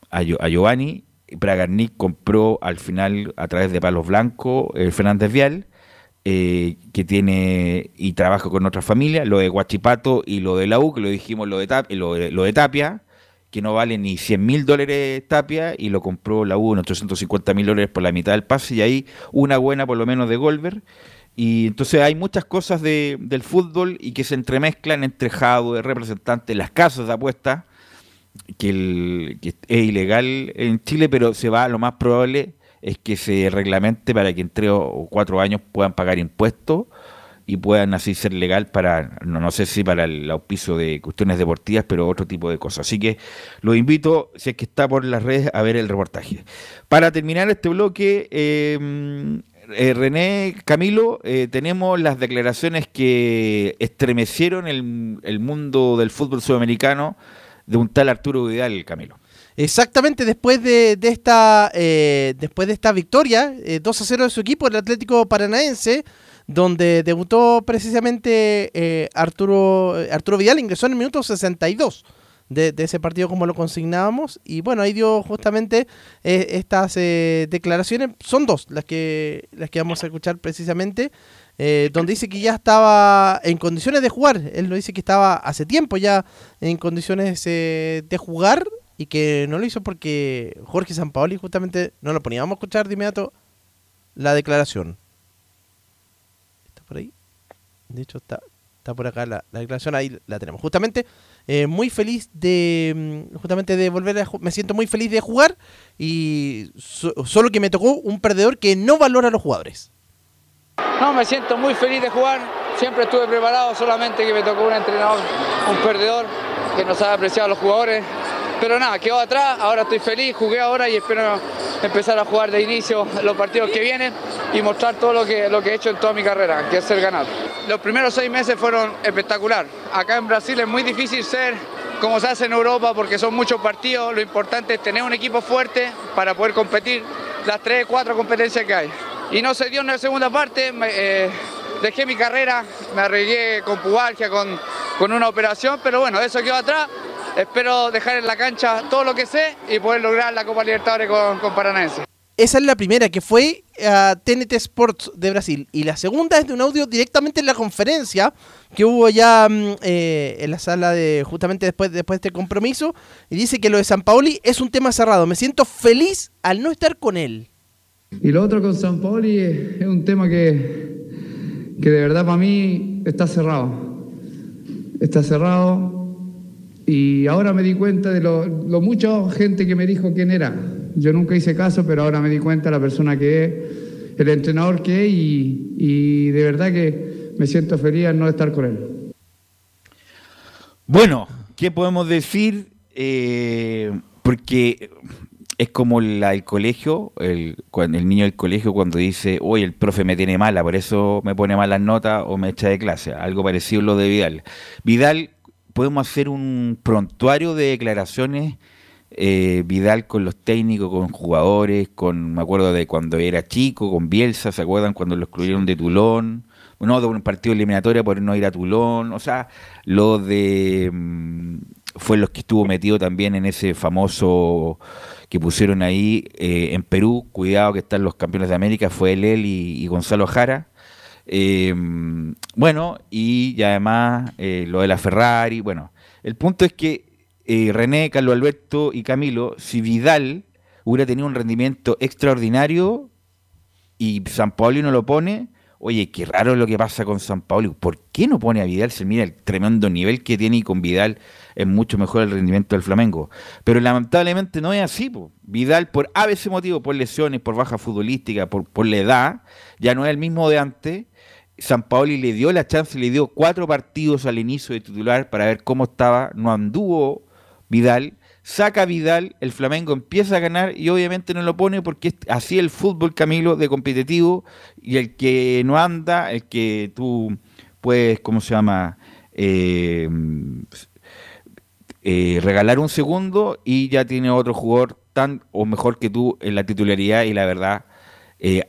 a, Giovanni. Bragarnik compró al final a través de Palos Blancos el Fernández Vial, eh, que tiene y trabaja con otra familia, lo de Guachipato y lo de la U, que lo dijimos lo de, lo lo de Tapia, que no vale ni 100 mil dólares Tapia y lo compró la U en 850 mil dólares por la mitad del pase y ahí una buena por lo menos de Golver. Y entonces hay muchas cosas de, del fútbol y que se entremezclan entre de representantes, las casas de apuestas, que, es ilegal en Chile, pero se va, lo más probable es que se reglamente para que en tres o cuatro años puedan pagar impuestos y puedan así ser legal para, no, no sé si para el auspicio de cuestiones deportivas, pero otro tipo de cosas. Así que los invito, si es que está por las redes, a ver el reportaje. Para terminar este bloque, em, eh, René, Camilo, eh, tenemos las declaraciones que estremecieron el, el mundo del fútbol sudamericano de un tal Arturo Vidal, Camilo. Exactamente, después de, de esta eh, después de esta victoria, 2 a 0 de su equipo, el Atlético Paranaense, donde debutó precisamente eh, Arturo, Arturo Vidal, ingresó en el minuto 62 de, de ese partido como lo consignábamos. Y bueno, ahí dio justamente eh, estas eh, declaraciones, son dos las que, las que vamos a escuchar precisamente, donde dice que ya estaba en condiciones de jugar. Él lo dice que estaba hace tiempo ya en condiciones de jugar y que no lo hizo porque Jorge Sampaoli justamente no lo poníamos a escuchar de inmediato la declaración por ahí. De hecho, está, está por acá la, declaración, ahí la tenemos. Justamente, eh, muy feliz de mm, justamente de volver a me siento muy feliz de jugar y solo que me tocó un perdedor que no valora a los jugadores. No, me siento muy feliz de jugar, siempre estuve preparado, solamente que me tocó un entrenador, un perdedor que no sabe apreciar a los jugadores, pero nada, quedó atrás, ahora estoy feliz, jugué ahora y espero empezar a jugar de inicio los partidos que vienen y mostrar todo lo que, lo que he hecho en toda mi carrera, que es ser ganado. Los primeros seis meses fueron espectacular. Acá en Brasil es muy difícil ser como se hace en Europa porque son muchos partidos. Lo importante es tener un equipo fuerte para poder competir las tres, cuatro competencias que hay. Y no se dio en la segunda parte. Eh, dejé mi carrera, me arreglé con pubalgia, con, con una operación, pero bueno, eso quedó atrás espero dejar en la cancha todo lo que sé y poder lograr la Copa Libertadores con, con Paranaense. Esa es la primera, que fue a TNT Sports de Brasil. Y la segunda es de un audio directamente en la conferencia que hubo ya mm, eh, en la sala de justamente después, después de este compromiso. Y dice que lo de San Paoli es un tema cerrado. Me siento feliz al no estar con él. Y lo otro con San Paoli es, un tema que, que de verdad para mí está cerrado. Está cerrado y ahora me di cuenta de lo, lo mucha gente que me dijo quién era. Yo nunca hice caso, pero ahora me di cuenta de la persona que es, el entrenador que es y, de verdad que me siento feliz al no estar con él. Bueno, ¿qué podemos decir? Eh, porque es como la, el colegio, el, el niño del colegio cuando dice, oye, el profe me tiene mala, por eso me pone malas notas o me echa de clase. Algo parecido a lo de Vidal. Vidal podemos hacer un prontuario de declaraciones eh, Vidal con los técnicos, con jugadores, con me acuerdo de cuando era chico, con Bielsa, ¿se acuerdan cuando lo excluyeron de Tulón? No, de un partido eliminatorio por no ir a Tulón, o sea, lo de mm, fue los que estuvo metido también en ese famoso que pusieron ahí eh, en Perú, cuidado que están los campeones de América, fue él, él y Gonzalo Jara eh, bueno, y, además eh, lo de la Ferrari. Bueno, el punto es que eh, René, Carlos Alberto y Camilo, si Vidal hubiera tenido un rendimiento extraordinario y San Paolo no lo pone, oye, qué raro lo que pasa con San Paolo. ¿Por qué no pone a Vidal? Se mira el tremendo nivel que tiene y con Vidal es mucho mejor el rendimiento del Flamengo. Pero lamentablemente no es así. Vidal, por a veces motivo, por lesiones, por baja futbolística, por, por la edad, ya no es el mismo de antes San Paoli le dio la chance, le dio cuatro partidos al inicio de titular para ver cómo estaba, no anduvo Vidal, saca Vidal, el Flamengo empieza a ganar y obviamente no lo pone porque así el fútbol, Camilo, de competitivo. Y el que no anda, el que tú puedes, ¿cómo se llama? Eh, eh, regalar un segundo y ya tiene otro jugador tan o mejor que tú en la titularidad y la verdad, eh,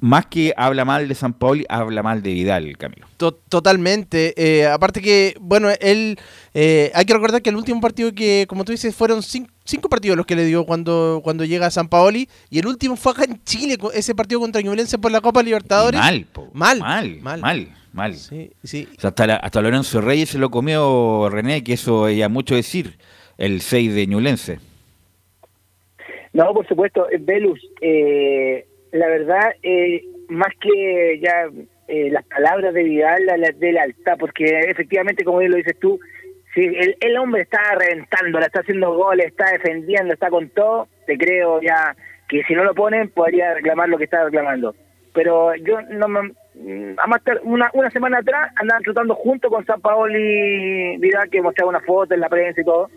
más que habla mal de San Paoli, habla mal de Vidal, Camilo. totalmente. Eh, aparte que, bueno, él, eh, hay que recordar que el último partido que, como tú dices, fueron cinco, partidos los que le dio cuando, cuando llega a San Paoli, y el último fue acá en Chile, ese partido contra Ñublense por la Copa Libertadores. mal, mal, mal, mal, mal, mal. Sí, sí. hasta, hasta Lorenzo Reyes se lo comió René, que eso ya mucho decir, el 6 de Ñublense. No, por supuesto, Velus, eh, la verdad, eh, más que ya eh, las palabras de Vidal, la, de lealtad, porque efectivamente, como bien lo dices tú, si el, el, hombre está reventando, la está haciendo goles, está defendiendo, está con todo, te creo ya que si no lo ponen podría reclamar lo que está reclamando. Pero yo no me... Mm, una, una semana atrás andaban tratando junto con San Paoli Vidal, que mostraba una foto en la prensa y todo,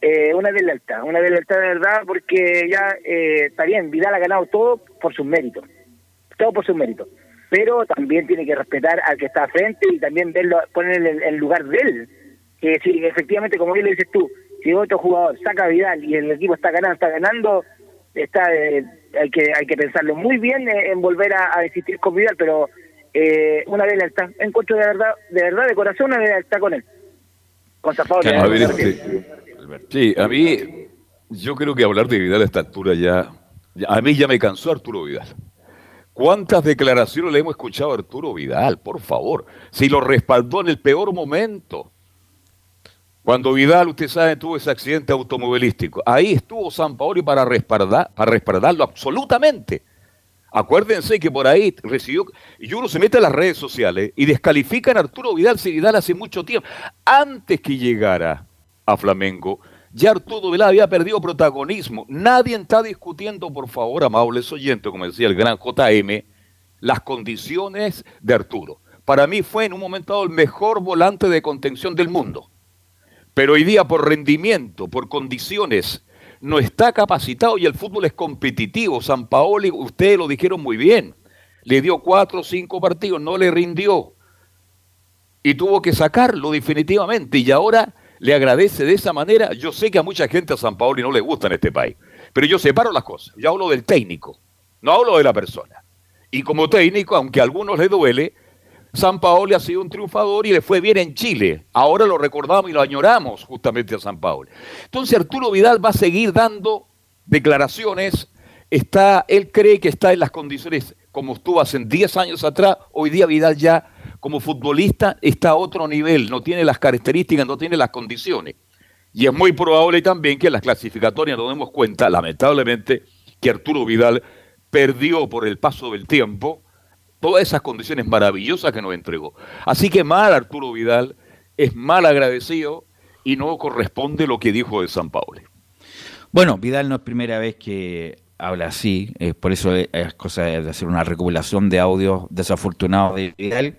eh, una lealtad, una lealtad de verdad, porque ya eh, está bien, Vidal ha ganado todo por sus méritos, todo por sus méritos, pero también tiene que respetar al que está a frente y también verlo, poner en el lugar de él. Que si efectivamente, como bien lo dices tú, si otro jugador saca a Vidal y el equipo está ganando, está ganando, está eh, hay que hay que pensarlo muy bien eh, en volver a, a, insistir con Vidal, pero eh, una lealtad, encuentro de verdad, de verdad, de corazón, una lealtad con él. Con Sí, a mí, yo creo que hablar de Vidal a esta altura ya, a mí ya me cansó Arturo Vidal. ¿Cuántas declaraciones le hemos escuchado a Arturo Vidal? Por favor, si lo respaldó en el peor momento. Cuando Vidal, usted sabe, tuvo ese accidente automovilístico, ahí estuvo San Paoli para, respaldar, para respaldarlo absolutamente. Acuérdense que por ahí recibió, y uno se mete a las redes sociales y descalifican a Arturo Vidal si Vidal hace mucho tiempo, antes que llegara a Flamengo, ya Arturo Vidal había perdido protagonismo. Nadie está discutiendo, por favor, amables oyentes, como decía el gran JM, las condiciones de Arturo. Para mí fue en un momento dado el mejor volante de contención del mundo. Pero hoy día por rendimiento, por condiciones, no está capacitado y el fútbol es competitivo. San Paoli, ustedes lo dijeron muy bien, le dio cuatro o cinco partidos, no le rindió. Y tuvo que sacarlo definitivamente. Y ahora le agradece de esa manera. Yo sé que a mucha gente a San Paoli no le gusta en este país, pero yo separo las cosas. Yo hablo del técnico, no hablo de la persona. Y como técnico, aunque a algunos le duele, San Paoli ha sido un triunfador y le fue bien en Chile. Ahora lo recordamos y lo añoramos justamente a San Paoli. Entonces Arturo Vidal va a seguir dando declaraciones. Está, él cree que está en las condiciones como estuvo hace 10 años atrás. Hoy día Vidal ya como futbolista está a otro nivel, no tiene las características, no tiene las condiciones. Y es muy probable también que en las clasificatorias nos demos cuenta, lamentablemente, que Arturo Vidal perdió por el paso del tiempo todas esas condiciones maravillosas que nos entregó. Así que mal Arturo Vidal es mal agradecido y no corresponde lo que dijo de San Paulo. Bueno, Vidal no es primera vez que habla así, por eso es cosa de hacer una recopilación de audios desafortunados de Vidal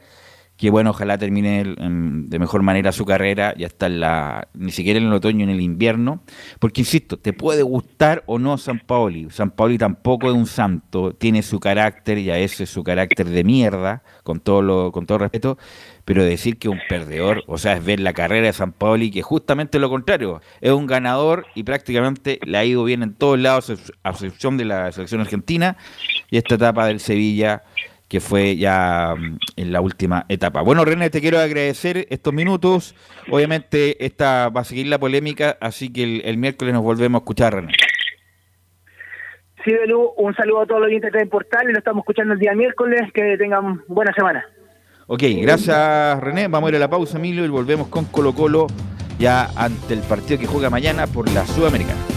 que bueno, ojalá termine de mejor manera su carrera, ya está en la, ni siquiera en el otoño, en el invierno, porque insisto, te puede gustar o no San Paoli, San Paoli tampoco es un santo, tiene su carácter y a ese es su carácter de mierda, con todo lo, con todo respeto, pero decir que un perdedor, o sea, es ver la carrera de San Paoli, que justamente lo contrario, es un ganador y prácticamente le ha ido bien en todos lados, a excepción de la selección argentina, y esta etapa del Sevilla que fue ya mm, en la última etapa. Bueno, René, te quiero agradecer estos minutos. Obviamente esta va a seguir la polémica, así que el, miércoles nos volvemos a escuchar, René. Sí, Belú, un saludo a todos los oyentes del portal y lo estamos escuchando el día miércoles. Que tengan buena semana. Ok, gracias René. Vamos a ir a la pausa, Emilio, y volvemos con Colo Colo ya ante el partido que juega mañana por la Sudamericana.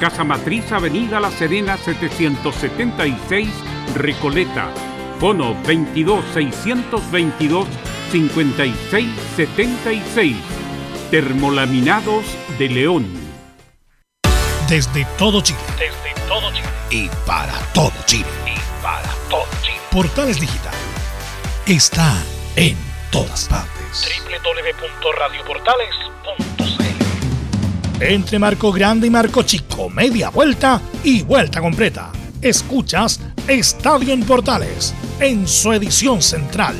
Casa Matriz, Avenida La Serena, 776, Recoleta. Fono 22 622 5676. Termolaminados de León. Desde todo Chile. Desde todo Chile. Y para todo Chile. Y para todo Chile. Portales Digital está en todas partes. www.radioportales.cl Entre Marco Grande y Marco Chico, media vuelta y vuelta completa. Escuchas Estadio en Portales en su edición central.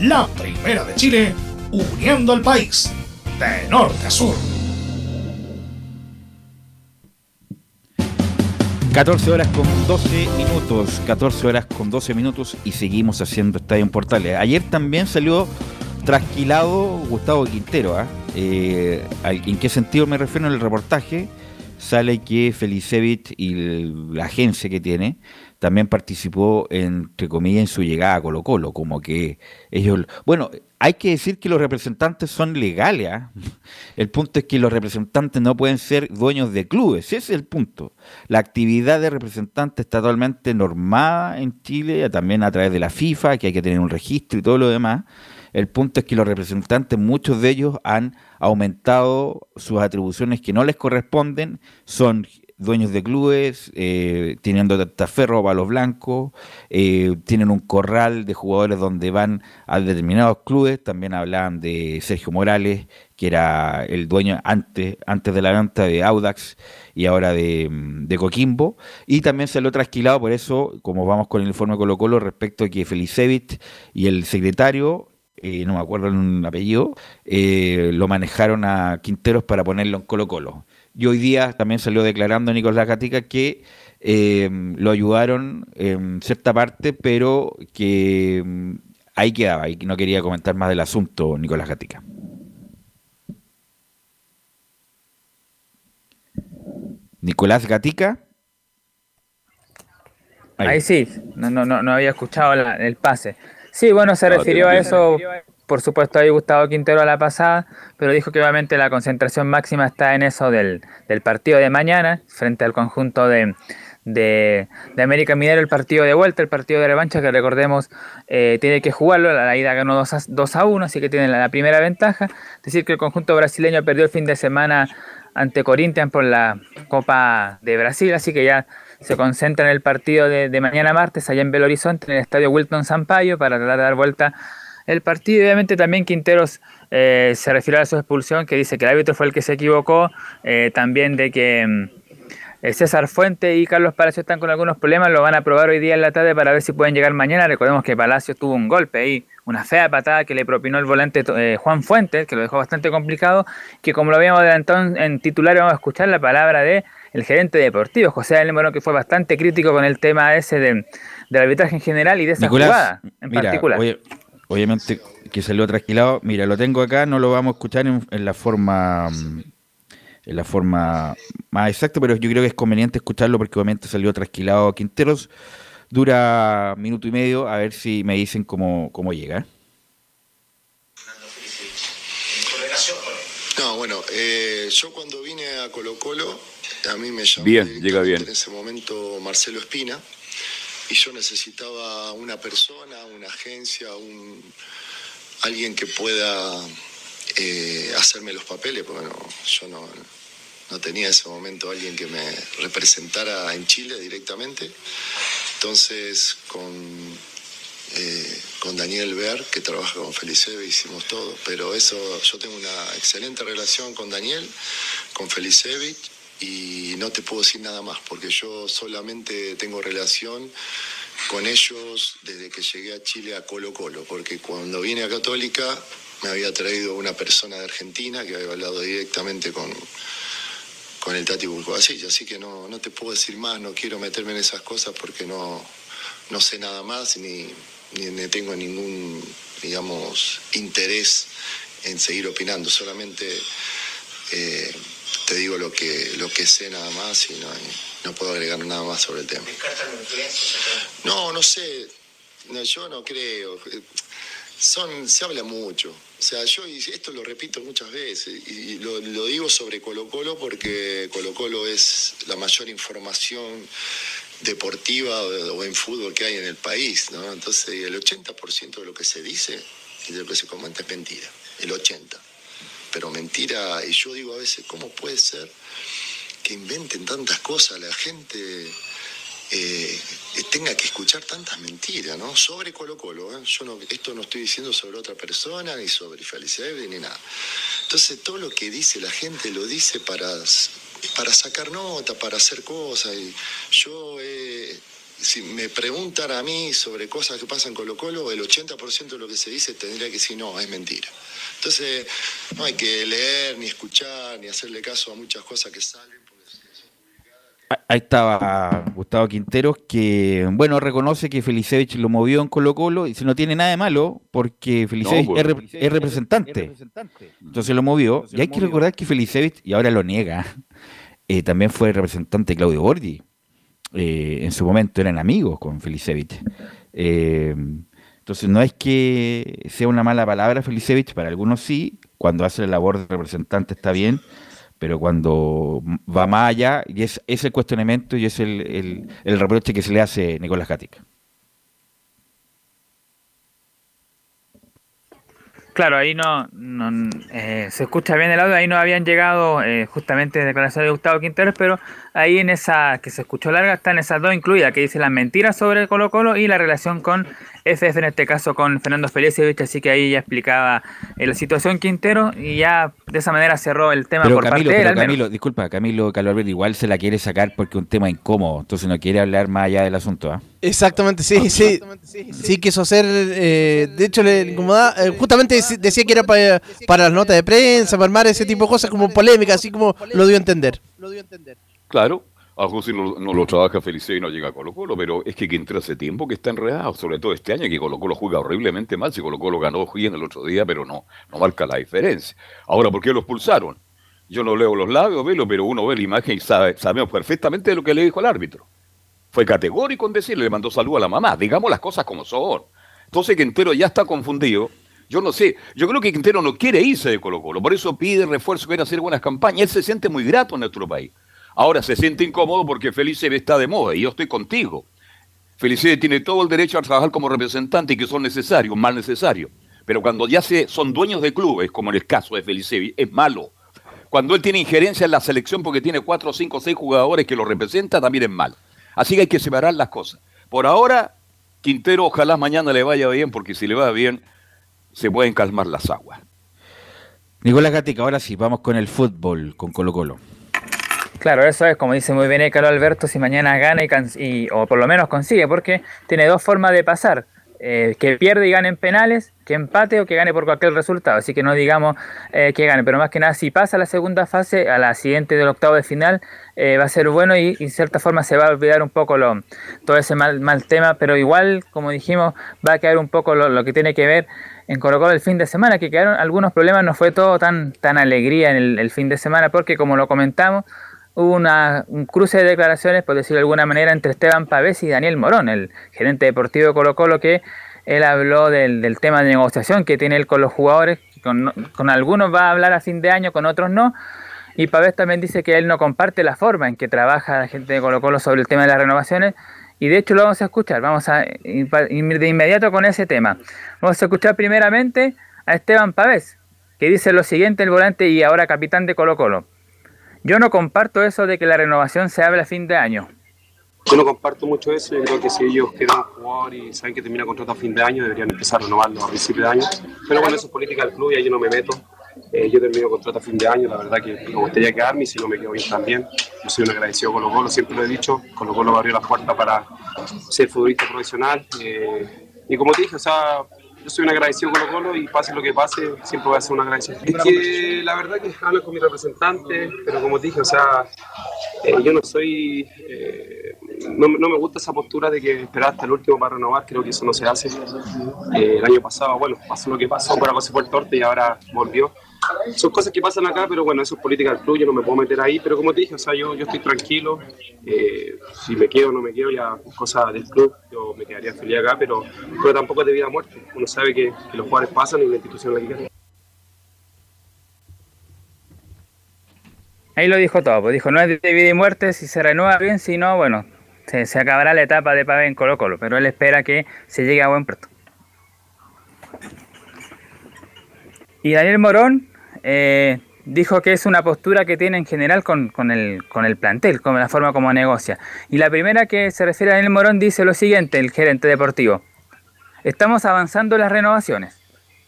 La primera de Chile, uniendo al país de norte a sur. 14 horas con 12 minutos, 14 horas con 12 minutos y seguimos haciendo Estadio en Portales. Ayer también salió trasquilado Gustavo Quintero. ¿ah? Eh, ¿En qué sentido me refiero en el reportaje? Sale que Felicevich y la agencia que tiene también participó, entre comillas, en su llegada a Colo Colo, como que ellos... Bueno, hay que decir que los representantes son legales. ¿ah? El punto es que los representantes no pueden ser dueños de clubes, ese es el punto. La actividad de representante está totalmente normada en Chile, también a través de la FIFA, que hay que tener un registro y todo lo demás. El punto es que los representantes, muchos de ellos han aumentado sus atribuciones que no les corresponden, son dueños de clubes, eh, teniendo taferro para los blancos, eh, tienen un corral de jugadores donde van a determinados clubes, también hablaban de Sergio Morales, que era el dueño antes, antes de la venta de Audax y ahora de, de Coquimbo, y también se lo trasquilado, por eso, como vamos con el informe Colo Colo, respecto a que Felicevich y el secretario eh, no me acuerdo el apellido, eh, lo manejaron a Quinteros para ponerlo en Colo Colo. Y hoy día también salió declarando Nicolás Gatica que eh, lo ayudaron en cierta parte, pero que mm, ahí quedaba y no quería comentar más del asunto Nicolás Gatica. Nicolás Gatica. Ahí, sí, no, no, no, no había escuchado el pase. Sí, bueno, se refirió a eso, por supuesto, ahí Gustavo Quintero a la pasada, pero dijo que obviamente la concentración máxima está en eso del, del partido de mañana, frente al conjunto de, de, de América Minero, el partido de vuelta, el partido de revancha, que recordemos eh, tiene que jugarlo, la, la ida ganó 2 a, 2 a 1, así que tiene la, la primera ventaja. Decir que el conjunto brasileño perdió el fin de semana ante Corinthians por la Copa de Brasil, así que ya se concentra en el partido de, mañana martes allá en Belo Horizonte, en el estadio Wilton Sampaio, para tratar de dar vuelta el partido. Obviamente también Quinteros eh, se refirió a su expulsión, que dice que el árbitro fue el que se equivocó, eh, también de que mm, eh, César Fuente y Carlos Palacio están con algunos problemas, lo van a probar hoy día en la tarde para ver si pueden llegar mañana. Recordemos que Palacio tuvo un golpe ahí, una fea patada que le propinó el volante Juan Fuentes, que lo dejó bastante complicado, que como lo habíamos adelantado en, en titular, vamos a escuchar la palabra de el gerente deportivo, José Daniel Morón, que fue bastante crítico con el tema ese de, del arbitraje en general y de esa Nicolás, jugada en mira, particular. oye, obviamente que salió trasquilado. Mira, lo tengo acá, no lo vamos a escuchar en, en la forma en la forma más exacta, pero yo creo que es conveniente escucharlo porque obviamente salió trasquilado Quinteros. Dura minuto y medio, a ver si me dicen cómo, cómo llega. No, bueno, eh, yo cuando vine a Colo Colo, a mí me llamó Bien, llega bien. en ese momento Marcelo Espina y yo necesitaba una persona, una agencia, un, alguien que pueda eh, hacerme los papeles, porque bueno, yo no, no tenía en ese momento alguien que me representara en Chile directamente. Entonces, con, eh, con Daniel Ver, que trabaja con Feliceve, hicimos todo. Pero eso, yo tengo una excelente relación con Daniel, con Felicevich, y no te puedo decir nada más, porque yo solamente tengo relación con ellos desde que llegué a Chile a Colo Colo, porque cuando vine a Católica me había traído una persona de Argentina que había hablado directamente con, con el Tati Bulcoasilla, así que no, no te puedo decir más, no quiero meterme en esas cosas porque no, no sé nada más ni, ni, tengo ningún, digamos, interés en seguir opinando, solamente eh, te digo lo que, lo que sé nada más y no, no puedo agregar nada más sobre el tema. No, no sé, yo no creo. Son, se habla mucho. O sea, yo esto lo repito muchas veces y lo, lo digo sobre Colo Colo porque Colo Colo es la mayor información deportiva o en fútbol que hay en el país, ¿no? Entonces el 80% de lo que se dice y de lo que se comenta es mentira, el 80% pero mentira, y yo digo a veces, ¿cómo puede ser que inventen tantas cosas la gente? Eh, tenga que escuchar tantas mentiras, ¿no? Sobre Colo Colo, ¿eh? Yo no, esto no estoy diciendo sobre otra persona, ni sobre Felicidad ni nada. Entonces todo lo que dice la gente lo dice para, para sacar nota, para hacer cosas. Y yo, si me preguntan a mí sobre cosas que pasan en Colo Colo, el 80% de lo que se dice tendría que decir, no, es mentira. Entonces, no hay que leer, ni escuchar, ni hacerle caso a muchas cosas que salen. Ahí estaba Gustavo Quinteros, que, bueno, reconoce que Felicevich lo movió en Colo Colo y si no tiene nada de malo, porque Felicevich pues, es, representante. Entonces lo movió. y hay que recordar que Felicevich, y ahora lo niega, eh, también fue representante de Claudio Borgi. Eh, en su momento eran amigos con Felicevich. Eh, entonces no es que sea una mala palabra Felicevich, para algunos sí, cuando hace la labor de representante está bien, pero cuando va más allá, y es, ese cuestionamiento y es el, reproche que se le hace a Nicolás Gatica. Claro, ahí no, eh, se escucha bien el audio, ahí no habían llegado eh, justamente declaraciones de Gustavo Quinteros, pero ahí en esa que se escuchó larga están esas dos incluidas, que dice las mentiras sobre Colo Colo y la relación con FF, en este caso con Fernando Felicevich, así que ahí ya explicaba eh, la situación Quintero y ya de esa manera cerró el tema por Camilo, parte de pero Camilo, disculpa, Camilo Calvert igual se la quiere sacar porque es un tema incómodo, entonces no quiere hablar más allá del asunto. ¿ah? Exactamente, sí, sí, sí, quiso hacer, de hecho le incomoda, justamente decía que era para, para las notas de prensa, para armar ese tipo de cosas como polémica, así como lo dio a entender. Claro, a José no, no, lo trabaja Felice y no llega a Colo Colo, pero es que Quintero hace tiempo que está enredado, sobre todo este año que Colo Colo juega horriblemente mal, si Colo Colo ganó bien el otro día, pero no, no marca la diferencia. Ahora, ¿por qué lo expulsaron? Yo no leo los labios, velo, pero uno ve la imagen y sabe, sabemos perfectamente lo que le dijo el árbitro. Fue categórico en decirle, le mandó salud a la mamá, digamos las cosas como son. Entonces Quintero ya está confundido yo no sé, yo creo que Quintero no quiere irse de Colo Colo, por eso pide refuerzo, quiere hacer buenas campañas. Él se siente muy grato en nuestro país. Ahora se siente incómodo porque Felice está de moda y yo estoy contigo. Felice tiene todo el derecho a trabajar como representante y que son necesarios, más necesarios. Pero cuando ya se, son dueños de clubes, como en el caso de Felice, es malo. Cuando él tiene injerencia en la selección porque tiene cuatro, cinco, seis jugadores que lo representan, también es mal. Así que hay que separar las cosas. Por ahora, Quintero, ojalá mañana le vaya bien, porque si le va bien, se pueden calmar las aguas. Nicolás Gatica, ahora sí, vamos con el fútbol, con Colo Colo. Claro, eso es, como dice muy bien el Alberto, si mañana gana y, o por lo menos consigue, porque tiene dos formas de pasar. Eh, que pierde y gane en penales, que empate o que gane por cualquier resultado. Así que no digamos eh, que gane, pero más que nada si pasa a la segunda fase, a la siguiente del octavo de final, eh, va a ser bueno y, en cierta forma se va a olvidar un poco lo, todo ese mal, mal tema, pero igual, como dijimos, va a quedar un poco lo, que tiene que ver en Colo Colo el fin de semana, que quedaron algunos problemas, no fue todo tan, tan alegría en el, fin de semana, porque como lo comentamos, hubo una, un cruce de declaraciones, por decirlo de alguna manera, entre Esteban Pavés y Daniel Morón, el gerente deportivo de Colo Colo, que él habló del, tema de negociación que tiene él con los jugadores, con, con, algunos va a hablar a fin de año, con otros no. Y Pavés también dice que él no comparte la forma en que trabaja la gente de Colo Colo sobre el tema de las renovaciones. Y de hecho lo vamos a escuchar, vamos a ir de inmediato con ese tema. Vamos a escuchar primeramente a Esteban Pavés, que dice lo siguiente, el volante y ahora capitán de Colo Colo. Yo no comparto eso de que la renovación se hable a fin de año. Yo no comparto mucho eso, yo creo que si ellos quedan jugador y saben que termina contrato a fin de año, deberían empezar a renovarlo a principio de año. Pero bueno, eso es política del club y ahí yo no me meto. Eh, yo termino contrato a fin de año, la verdad que me gustaría quedarme y si no me quedo bien también. Yo soy un agradecido con los golos, siempre lo he dicho, golos me abrió la puerta para ser futbolista profesional. Eh, y como te dije, o sea, yo soy un agradecido con los golos y pase lo que pase, siempre voy a ser un agradecido. La verdad que hablo con mi representante, pero como dije, o sea, eh, yo no soy... Eh, no, no, me gusta esa postura de que esperar hasta el último para renovar, creo que eso no se hace. Eh, el año pasado, bueno, pasó lo que pasó, por algo se fue el torte y ahora volvió. Son cosas que pasan acá, pero bueno, eso es política del club, yo no me puedo meter ahí, pero como te dije, o sea, yo, yo estoy tranquilo, eh, si me quedo o no me quedo, ya es cosa del club, yo me quedaría feliz acá, pero, pero tampoco es de vida a muerte, uno sabe que, que los jugadores pasan y la institución la quiere. Ahí lo dijo todo, pues dijo, no es de vida y muerte, si se renueva bien, si no, bueno, se, se acabará la etapa de Pavé en Colo Colo, pero él espera que se llegue a buen puerto. Y Daniel Morón eh, dijo que es una postura que tiene en general con, el, con el plantel, con la forma como negocia. Y la primera que se refiere a Daniel Morón dice lo siguiente, el gerente deportivo. Estamos avanzando las renovaciones.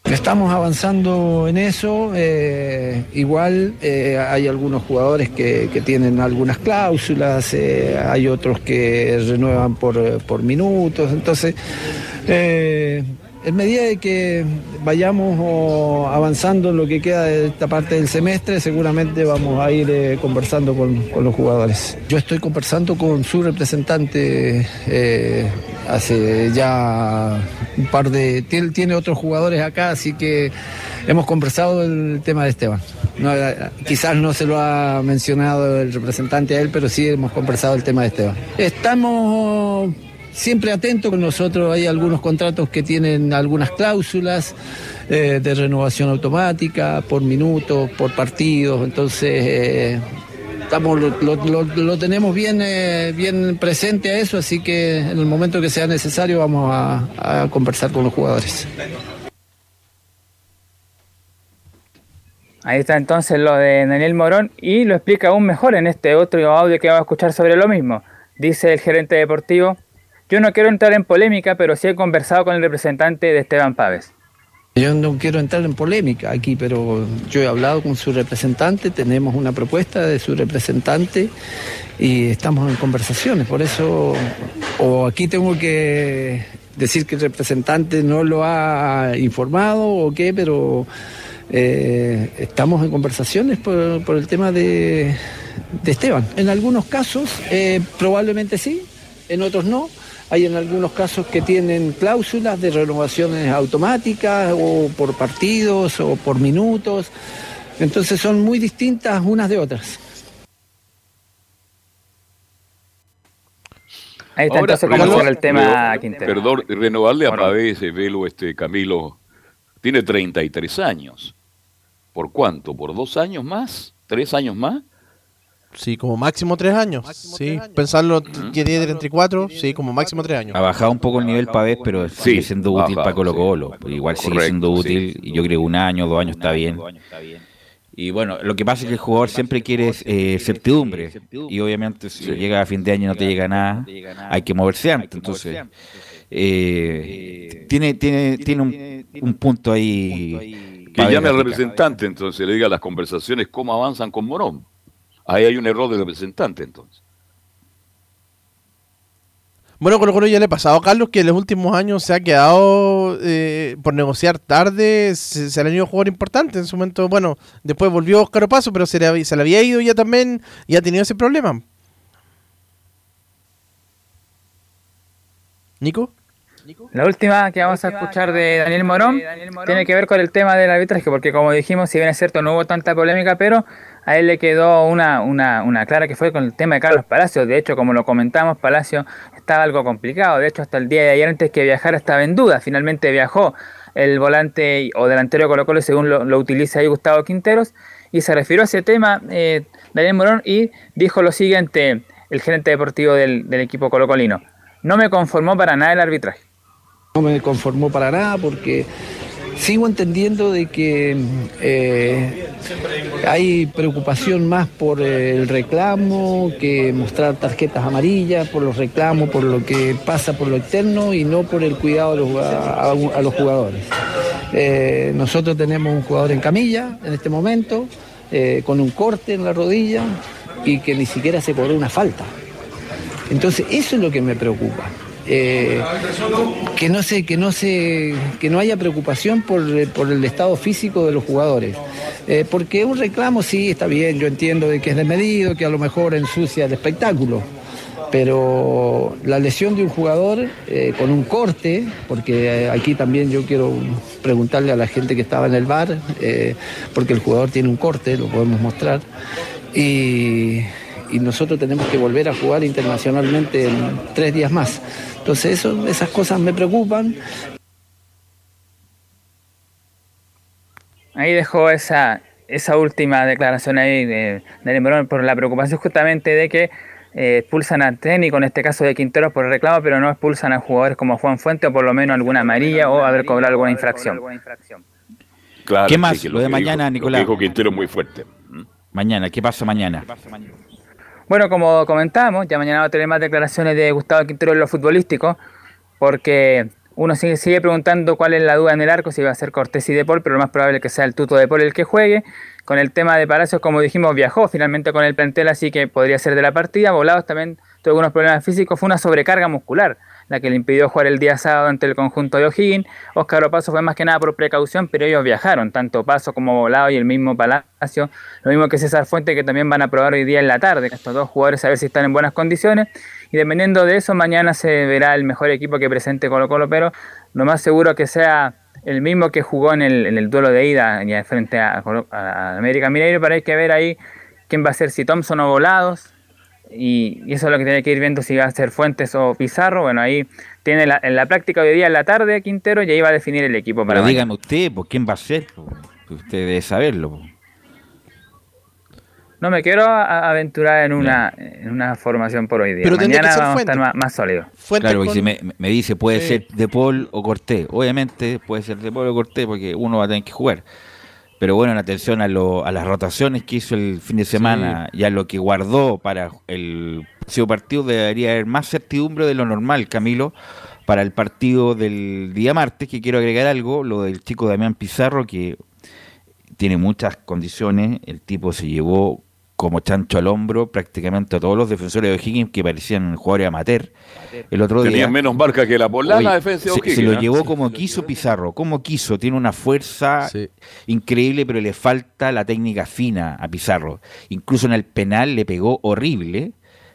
Estamos avanzando en eso. Eh, igual eh, hay algunos jugadores que, tienen algunas cláusulas, hay otros que renuevan por, por minutos. Entonces, en medida de que vayamos avanzando en lo que queda de esta parte del semestre, seguramente vamos a ir eh, conversando con, los jugadores. Yo estoy conversando con su representante eh, hace ya un par de... Tiene, tiene, otros jugadores acá, así que hemos conversado el tema de Esteban. No, quizás no se lo ha mencionado el representante a él, pero sí hemos conversado el tema de Esteban. Estamos siempre atento con nosotros. Hay algunos contratos que tienen algunas cláusulas eh, de renovación automática, por minutos, por partidos. Entonces, eh, estamos, lo, tenemos bien, eh, bien presente a eso, así que en el momento que sea necesario vamos a, a conversar con los jugadores. Ahí está entonces lo de Daniel Morón y lo explica aún mejor en este otro audio que vamos a escuchar sobre lo mismo. Dice el gerente deportivo, yo no quiero entrar en polémica, pero sí he conversado con el representante de Esteban Páez. Yo no quiero entrar en polémica aquí, pero yo he hablado con su representante, tenemos una propuesta de su representante y estamos en conversaciones. Por eso, o aquí tengo que decir que el representante no lo ha informado o qué, pero eh, estamos en conversaciones por, por el tema de, de, Esteban. En algunos casos, eh, probablemente sí, en otros no. Hay en algunos casos que tienen cláusulas de renovaciones automáticas o por partidos o por minutos. Entonces son muy distintas unas de otras. Ahí está Ahora, entonces cómo el tema Quintero. Perdón, renovarle a Pavés, Velo, este Camilo, tiene 33 años. ¿Por cuánto? ¿Por dos años más? ¿Tres años más? Sí, como máximo tres años. Máximo sí, tres años. pensarlo que tiene 34, sí, como máximo tres años. Ha bajado un poco el nivel Pavés, pero sí, sigue siendo útil para Colo Colo. Sí. Igual sigue siendo útil, y yo creo que un año, dos años está bien. Y bueno, lo que pasa es que el jugador siempre quiere eh, certidumbre. Y obviamente si sí. llega a fin de año y no te llega nada, hay que moverse antes. Entonces, eh, tiene, tiene, tiene un, un punto ahí. Que llame al representante, entonces le diga las conversaciones cómo avanzan con Morón. Ahí hay un error del representante, entonces. Bueno, con lo que ya le ha pasado a Carlos que en los últimos años se ha quedado eh, por negociar tarde, se, se, le han ido jugadores importantes. En su momento, bueno, después volvió Oscar Opaso, pero se le, se le había ido ya también y ha tenido ese problema. ¿Nico? La última que vamos a escuchar de Daniel Morón tiene que ver con el tema del arbitraje, porque como dijimos, si bien es cierto, no hubo tanta polémica, pero a él le quedó una, una, una clara que fue con el tema de Carlos Palacios. De hecho, como lo comentamos, Palacio estaba algo complicado. De hecho, hasta el día de ayer, antes que viajara, estaba en duda. Finalmente viajó el volante o delantero Colo Colo, según lo, lo utiliza ahí Gustavo Quinteros, y se refirió a ese tema eh, Daniel Morón y dijo lo siguiente, el gerente deportivo del, del equipo colocolino. No me conformó para nada el arbitraje. No me conformó para nada porque sigo entendiendo de que eh, hay preocupación más por el reclamo que mostrar tarjetas amarillas, por los reclamos, por lo que pasa por lo externo y no por el cuidado a los, jugadores. Eh, nosotros tenemos un jugador en camilla en este momento, eh, con un corte en la rodilla y que ni siquiera se cobró una falta. Entonces, eso es lo que me preocupa. Eh, que no se, que no se, que no haya preocupación por, el estado físico de los jugadores. porque un reclamo sí está bien, yo entiendo de que es desmedido, que a lo mejor ensucia el espectáculo pero la lesión de un jugador eh, con un corte, porque eh, aquí también yo quiero preguntarle a la gente que estaba en el bar, eh, porque el jugador tiene un corte, lo podemos mostrar, y, nosotros tenemos que volver a jugar internacionalmente en tres días más. Entonces eso, esas cosas me preocupan. Ahí dejó esa, esa última declaración ahí de, de por la preocupación justamente de que eh, expulsan a técnico, en este caso de Quinteros por reclamo, pero no expulsan a jugadores como Juan Fuente o por lo menos alguna amarilla o haber cobrado alguna infracción. ¿Qué más? lo, de mañana, Nicolás. Dijo Quintero muy fuerte. Mañana, ¿qué pasa mañana? Bueno, como comentábamos, ya mañana va a tener más declaraciones de Gustavo Quintero en lo futbolístico, porque uno sigue, sigue preguntando cuál es la duda en el arco, si va a ser Cortés y De Paul, pero lo más probable es que sea el tuto De Paul el que juegue. Con el tema de Palacios, como dijimos, viajó finalmente con el plantel, así que podría ser de la partida. Volados también tuvo algunos problemas físicos, fue una sobrecarga muscular la que le impidió jugar el día sábado ante el conjunto de O'Higgins. Oscar Opaso fue más que nada por precaución, pero ellos viajaron, tanto Paso como Volado y el mismo Palacio. Lo mismo que César Fuente, que también van a probar hoy día en la tarde. Estos dos jugadores a ver si están en buenas condiciones. Y dependiendo de eso, mañana se verá el mejor equipo que presente Colo Colo, pero lo más seguro que sea el mismo que jugó en el, duelo de ida frente a, América Mineiro, para hay que ver ahí quién va a ser, si Thompson o Volados, y, eso es lo que tiene que ir viendo si va a ser Fuentes o Pizarro. Bueno, ahí tiene la, en la práctica hoy día en la tarde Quintero y ahí va a definir el equipo para Pero dígame usted, ¿por quién va a ser? Usted debe saberlo. No me quiero aventurar en una, en una formación por hoy día. Pero Mañana vamos a estar más, más sólidos. Claro, y si me, me, dice puede ser De Paul o Cortés. Obviamente puede ser De Paul o Cortés porque uno va a tener que jugar. Pero bueno, en atención a, lo, a las rotaciones que hizo el fin de semana y a lo que guardó para el próximo partido, debería haber más certidumbre de lo normal, Camilo, para el partido del día martes, que quiero agregar algo, lo del chico Damián Pizarro, que tiene muchas condiciones, el tipo se llevó como chancho al hombro prácticamente a todos los defensores de O'Higgins que parecían jugadores amateur. El otro Tenía menos marca que la polana defensa de O'Higgins. Se, lo ¿eh? llevó como quiso Pizarro, como quiso. Tiene una fuerza increíble, pero le falta la técnica fina a Pizarro. Incluso en el penal le pegó horrible.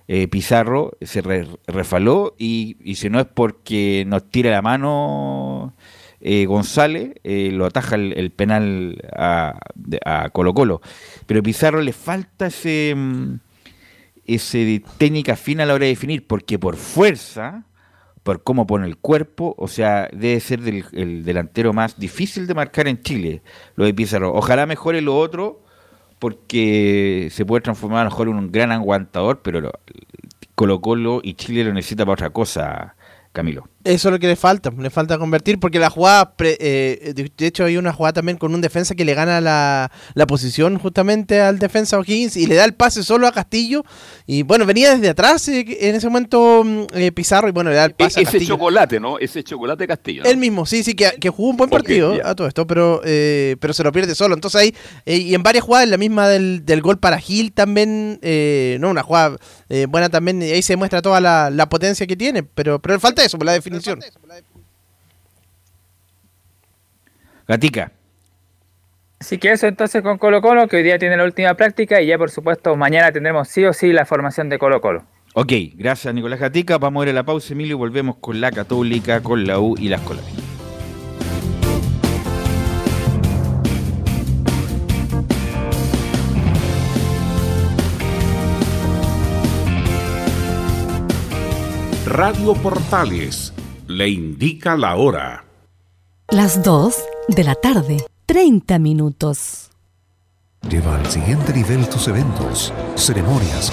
Eh, Pizarro se refaló y, y si no es porque nos tira la mano eh, González eh, lo ataja el, penal a, Colo Colo. Pero a Pizarro le falta ese, mm, ese técnica fina a la hora de definir, porque por fuerza, por cómo pone el cuerpo, o sea, debe ser el delantero más difícil de marcar en Chile, lo de Pizarro. Ojalá mejore lo otro, porque se puede transformar a lo mejor en un gran aguantador, pero Colo Colo y Chile lo necesita para otra cosa, Camilo. Eso es lo que le falta, le falta convertir, porque la jugada, eh, de hecho hay una jugada también con un defensa que le gana la, posición justamente al defensa O'Higgins y le da el pase solo a Castillo. Y bueno, venía desde atrás eh, en ese momento mm, eh, Pizarro y bueno, le da el pase. E-, ese chocolate, ¿no? Ese chocolate Castillo. Él mismo, sí, sí, que, jugó un buen partido a todo esto, pero, pero se lo pierde solo. Entonces ahí, y en varias jugadas, la misma del, gol para Gil también, no, una jugada buena también, ahí se muestra toda la, la, potencia que tiene, pero, pero le falta eso, la definición Gatica. Así que eso entonces con Colo Colo, que hoy día tiene la última práctica y ya por supuesto mañana tendremos sí o sí la formación de Colo Colo. Ok, gracias Nicolás Gatica. Vamos a ir a la pausa, Emilio, y volvemos con la Católica, con la U y las Colonias. Radio Portales le indica la hora. Las 2 de la tarde, 30 minutos. Lleva al siguiente nivel tus eventos, ceremonias,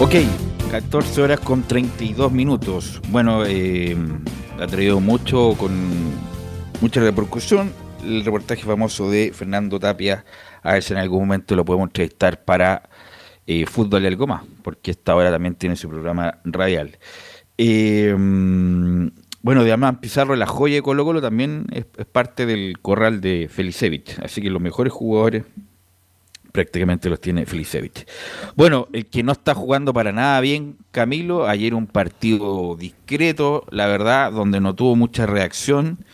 Ok, 14 horas con 32 minutos. Bueno, eh, ha traído mucho con mucha repercusión el reportaje famoso de Fernando Tapia. A ver si en algún momento lo podemos entrevistar para eh, Fútbol y algo más, porque esta hora también tiene su programa radial. Eh, bueno, además Pizarro, la joya de Colo Colo, también es, es parte del corral de Felicevich. Así que los mejores jugadores prácticamente los tiene Felicevich. Bueno, el que no está jugando para nada bien, Camilo, ayer un partido discreto, la verdad, donde no tuvo mucha reacción,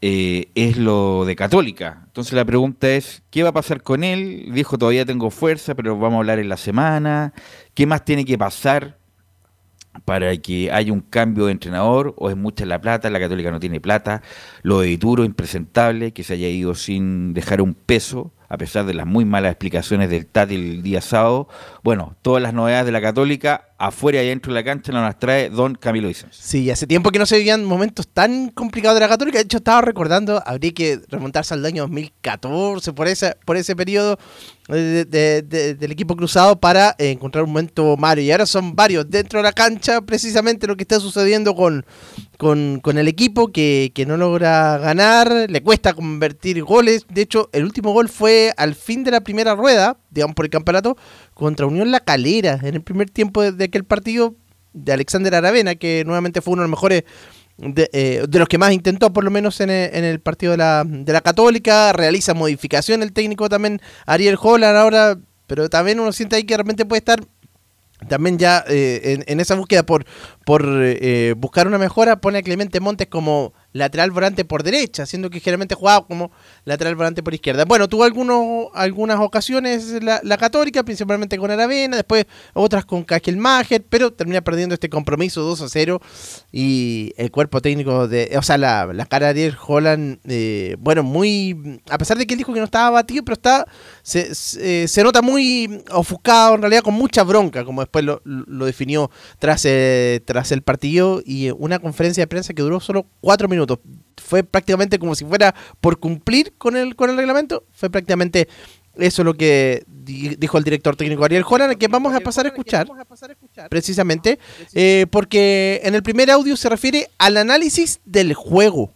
eh, es lo de Católica. Entonces la pregunta es, ¿qué va a pasar con él? Dijo, todavía tengo fuerza, pero vamos a hablar en la semana. ¿Qué más tiene que pasar para que haya un cambio de entrenador? ¿O es mucha la plata? La Católica no tiene plata. Lo de Dituro, impresentable, que se haya ido sin dejar un peso a pesar de las muy malas explicaciones del Tati el día sábado. Bueno, todas las novedades de la Católica, afuera y dentro de la cancha, nos trae don Camilo Vicens. Sí, hace tiempo que no se vivían momentos tan complicados de la Católica. De hecho, estaba recordando, habría que remontarse al año 2014, por ese, por ese periodo de, del equipo cruzado para eh, encontrar un momento malo. Y ahora son varios dentro de la cancha, precisamente lo que está sucediendo con, con, con el equipo que, que no logra ganar, le cuesta convertir goles. De hecho, el último gol fue al fin de la primera rueda, digamos por el campeonato, contra Unión La Calera, en el primer tiempo de, aquel partido de Alexander Aravena, que nuevamente fue uno de los mejores, de, eh, los que más intentó, por lo menos en el, en el partido de la, de la Católica, realiza modificación el técnico también, Ariel Holland ahora, pero también uno siente ahí que de repente puede estar también ya eh, en, en, esa búsqueda por, por eh, buscar una mejora, pone a Clemente Montes como lateral volante por derecha, siendo que generalmente jugaba como lateral volante por izquierda. Bueno, tuvo algunos, algunas ocasiones la, la Católica, principalmente con Aravena, después otras con Mager, pero termina perdiendo este compromiso 2 a 0 y el cuerpo técnico de, o sea, la, la cara de Ariel Holland, eh, bueno, muy, a pesar de que él dijo que no estaba batido, pero está, se, se, nota muy ofuscado, en realidad con mucha bronca, como después lo, lo definió tras, eh, tras el partido y una conferencia de prensa que duró solo cuatro minutos fue prácticamente como si fuera por cumplir con el, con el reglamento. Fue prácticamente eso lo que di dijo el director técnico Ariel Joran, que vamos a pasar a escuchar, precisamente, eh, porque en el primer audio se refiere al análisis del juego.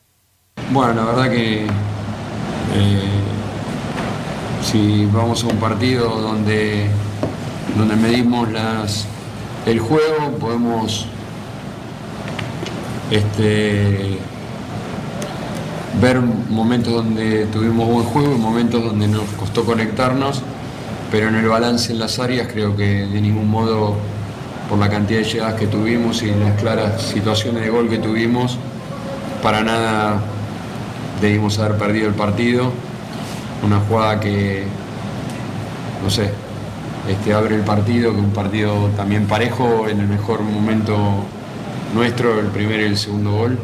Bueno, la verdad que eh, Si vamos a un partido donde, donde medimos el juego, podemos este, ver momentos donde tuvimos buen juego y momentos donde nos costó conectarnos, pero en el balance en las áreas creo que de ningún modo, por la cantidad de llegadas que tuvimos y las claras situaciones de gol que tuvimos, para nada debimos haber perdido el partido. Una jugada que, no sé, este, abre el partido, que un partido también parejo en el mejor momento nuestro, el primero y el segundo gol.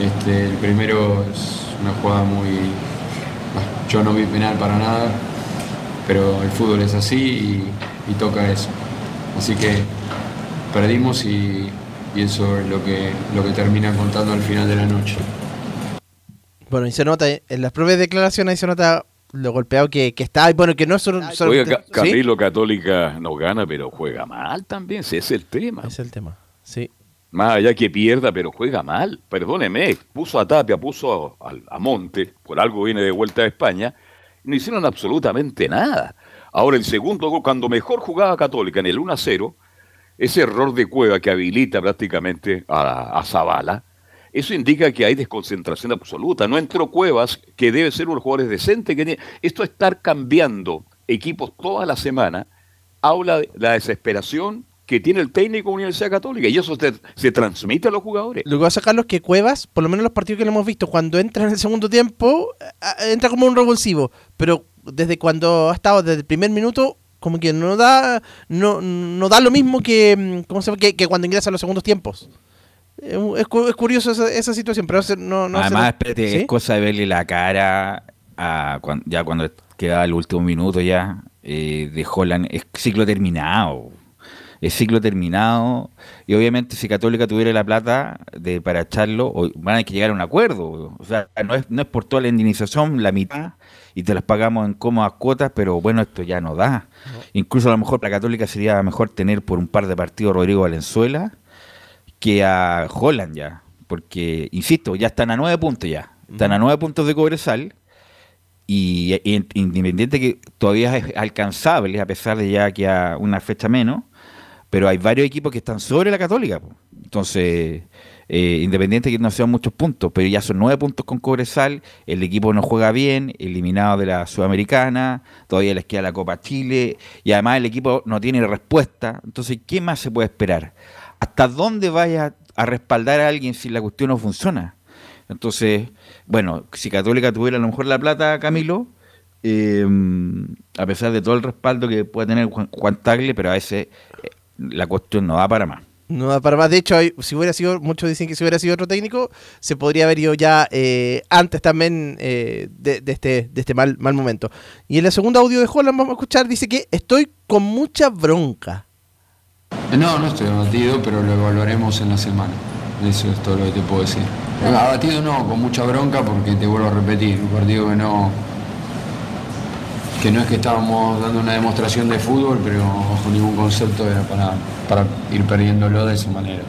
Este, el primero es una jugada muy... Yo no vi penal para nada, pero el fútbol es así y, y toca eso. Así que perdimos y, y eso es lo que, lo que termina contando al final de la noche. Bueno, y se nota, eh, en las propias declaraciones ahí se nota lo golpeado que, que está, y bueno, que no es solo... solo- Oiga, Ca- ¿sí? Camilo Católica no gana, pero juega mal también, ese es el tema. Es el tema, sí. Más allá que pierda, pero juega mal. Perdóneme, puso a Tapia, puso a, a- a Monte, por algo viene de vuelta a España, no hicieron absolutamente nada. Ahora, el segundo gol, cuando mejor jugaba Católica en el 1 a 0, ese error de Cueva que habilita prácticamente a, a Zavala, eso indica que hay desconcentración absoluta. No entró Cuevas, que debe ser unos jugadores decentes. Que Esto estar cambiando equipos toda la semana habla de la desesperación que tiene el técnico de Universidad Católica y eso se, se transmite a los jugadores. Lo que va a sacar es que Cuevas, por lo menos los partidos que lo hemos visto, cuando entra en el segundo tiempo, entra como un revulsivo. Pero desde cuando ha estado desde el primer minuto, como que no da no, no da lo mismo que, mm, ¿cómo se que, que cuando ingresa a los segundos tiempos. Es, es cu- es curioso esa, esa situación, pero no, no Además, espérate, ¿Sí? es cosa de verle la cara a cuan- ya cuando quedaba el último minuto ya eh, de Holland. Es ciclo terminado. Es ciclo terminado. Y obviamente si Católica tuviera la plata de para echarlo, van a que llegar a un acuerdo. O sea, no es, no es por toda la indemnización, la mitad, y te las pagamos en cómodas cuotas, pero bueno, esto ya no da. Incluso a lo mejor para Católica sería mejor tener por un par de partidos Rodrigo Valenzuela que a Holland ya. Porque, insisto, ya están a nueve puntos ya. Están a nueve puntos de Cobresal. Y, y independiente que todavía es alcanzable, a pesar de ya que a una fecha menos, pero hay varios equipos que están sobre la Católica. po. Entonces, eh, independiente que no sean muchos puntos, pero ya son nueve puntos con Cobresal, el equipo no juega bien, eliminado de la Sudamericana, todavía les queda la Copa Chile, y además el equipo no tiene respuesta. Entonces, ¿qué más se puede esperar? ¿Hasta dónde vaya a respaldar a alguien si la cuestión no funciona? Entonces, bueno, si Católica tuviera a lo mejor la plata, Camilo, eh, a pesar de todo el respaldo que puede tener Juan, Tagle, pero a veces eh, la cuestión no va para más. No da para más. De hecho, si hubiera sido, muchos dicen que si hubiera sido otro técnico, se podría haber ido ya eh, antes también eh, este, de este mal, mal momento. Y en el segundo audio de Holland vamos a escuchar, dice que estoy con mucha bronca. No, no estoy abatido, pero lo evaluaremos en la semana. Eso es todo lo que te puedo decir. Abatido no, con mucha bronca porque te vuelvo a repetir, un partido que no que no es que estábamos dando una demostración de fútbol, pero bajo ningún concepto era para, para ir perdiéndolo de esa manera.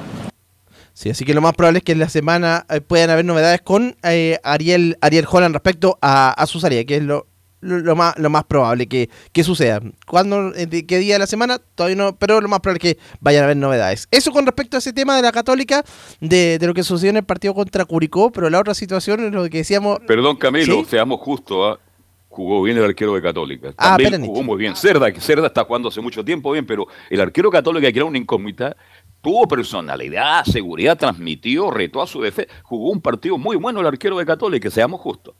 Sí, así que lo más probable es que en la semana eh, puedan haber novedades con eh, Ariel, Ariel Holland respecto a, a su salida, que es lo, lo, lo más, lo más probable que, que suceda. ¿Cuándo, eh, de qué día de la semana? Todavía no, pero lo más probable es que vayan a haber novedades. Eso con respecto a ese tema de la Católica, de, de lo que sucedió en el partido contra Curicó, pero la otra situación es lo que decíamos... Perdón, Camilo, ¿Sí? seamos justos. ¿ah? Jugó bien el arquero de Católica. Ah, También Perenich. jugó muy bien. Cerda, que Cerda está jugando hace mucho tiempo bien, pero el arquero Católica, que era una incógnita, tuvo personalidad, seguridad, transmitió, retó a su defensa. Jugó un partido muy bueno el arquero de Católica, seamos justos.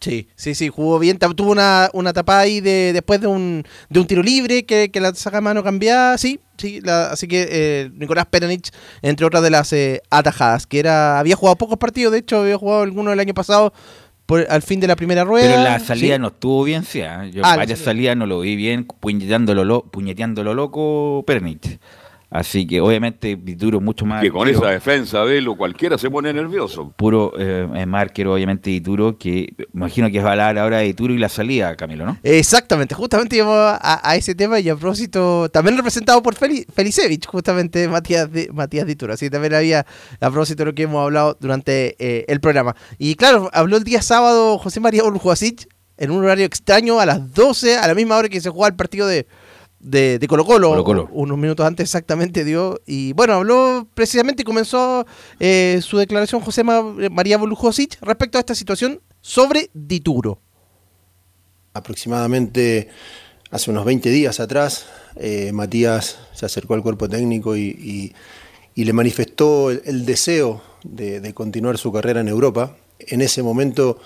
Sí, sí, sí, jugó bien. Tuvo una, una tapada ahí de, después de un, de un tiro libre que, que la saca mano cambiada. Sí, sí. la- así que eh, Nicolás Peranich, entre otras de las eh, atajadas, que era había jugado pocos partidos, de hecho, había jugado alguno el año pasado por, al fin de la primera rueda. Pero la salida Sí. no estuvo bien, sí. ¿ah? Yo Ah, varias salida. salidas no lo vi bien, puñeteándolo, lo, puñeteándolo loco Pernich. Así que obviamente Vituro mucho más Que con arquero, esa defensa, Velo, cualquiera se pone nervioso. puro eh, es más arquero obviamente Vituro, que imagino que es hablar ahora de Vituro y la salida, Camilo, ¿no? Exactamente, justamente íbamos a, a ese tema y a propósito, también representado por Feli, Felicevich, justamente Matías de, Matías Dituro, así que también había a propósito de lo que hemos hablado durante eh, el programa. Y claro, habló el día sábado José María Urjuasic en un horario extraño a las 12, a la misma hora que se jugaba el partido de, de, de Colo Colo, unos minutos antes exactamente dio, y bueno, habló precisamente y comenzó eh, su declaración José Ma- María Volujosic respecto a esta situación sobre Dituro. aproximadamente hace unos 20 días atrás, eh, Matías se acercó al cuerpo técnico y, y- y le manifestó el, el deseo de, de continuar su carrera en Europa. En ese momento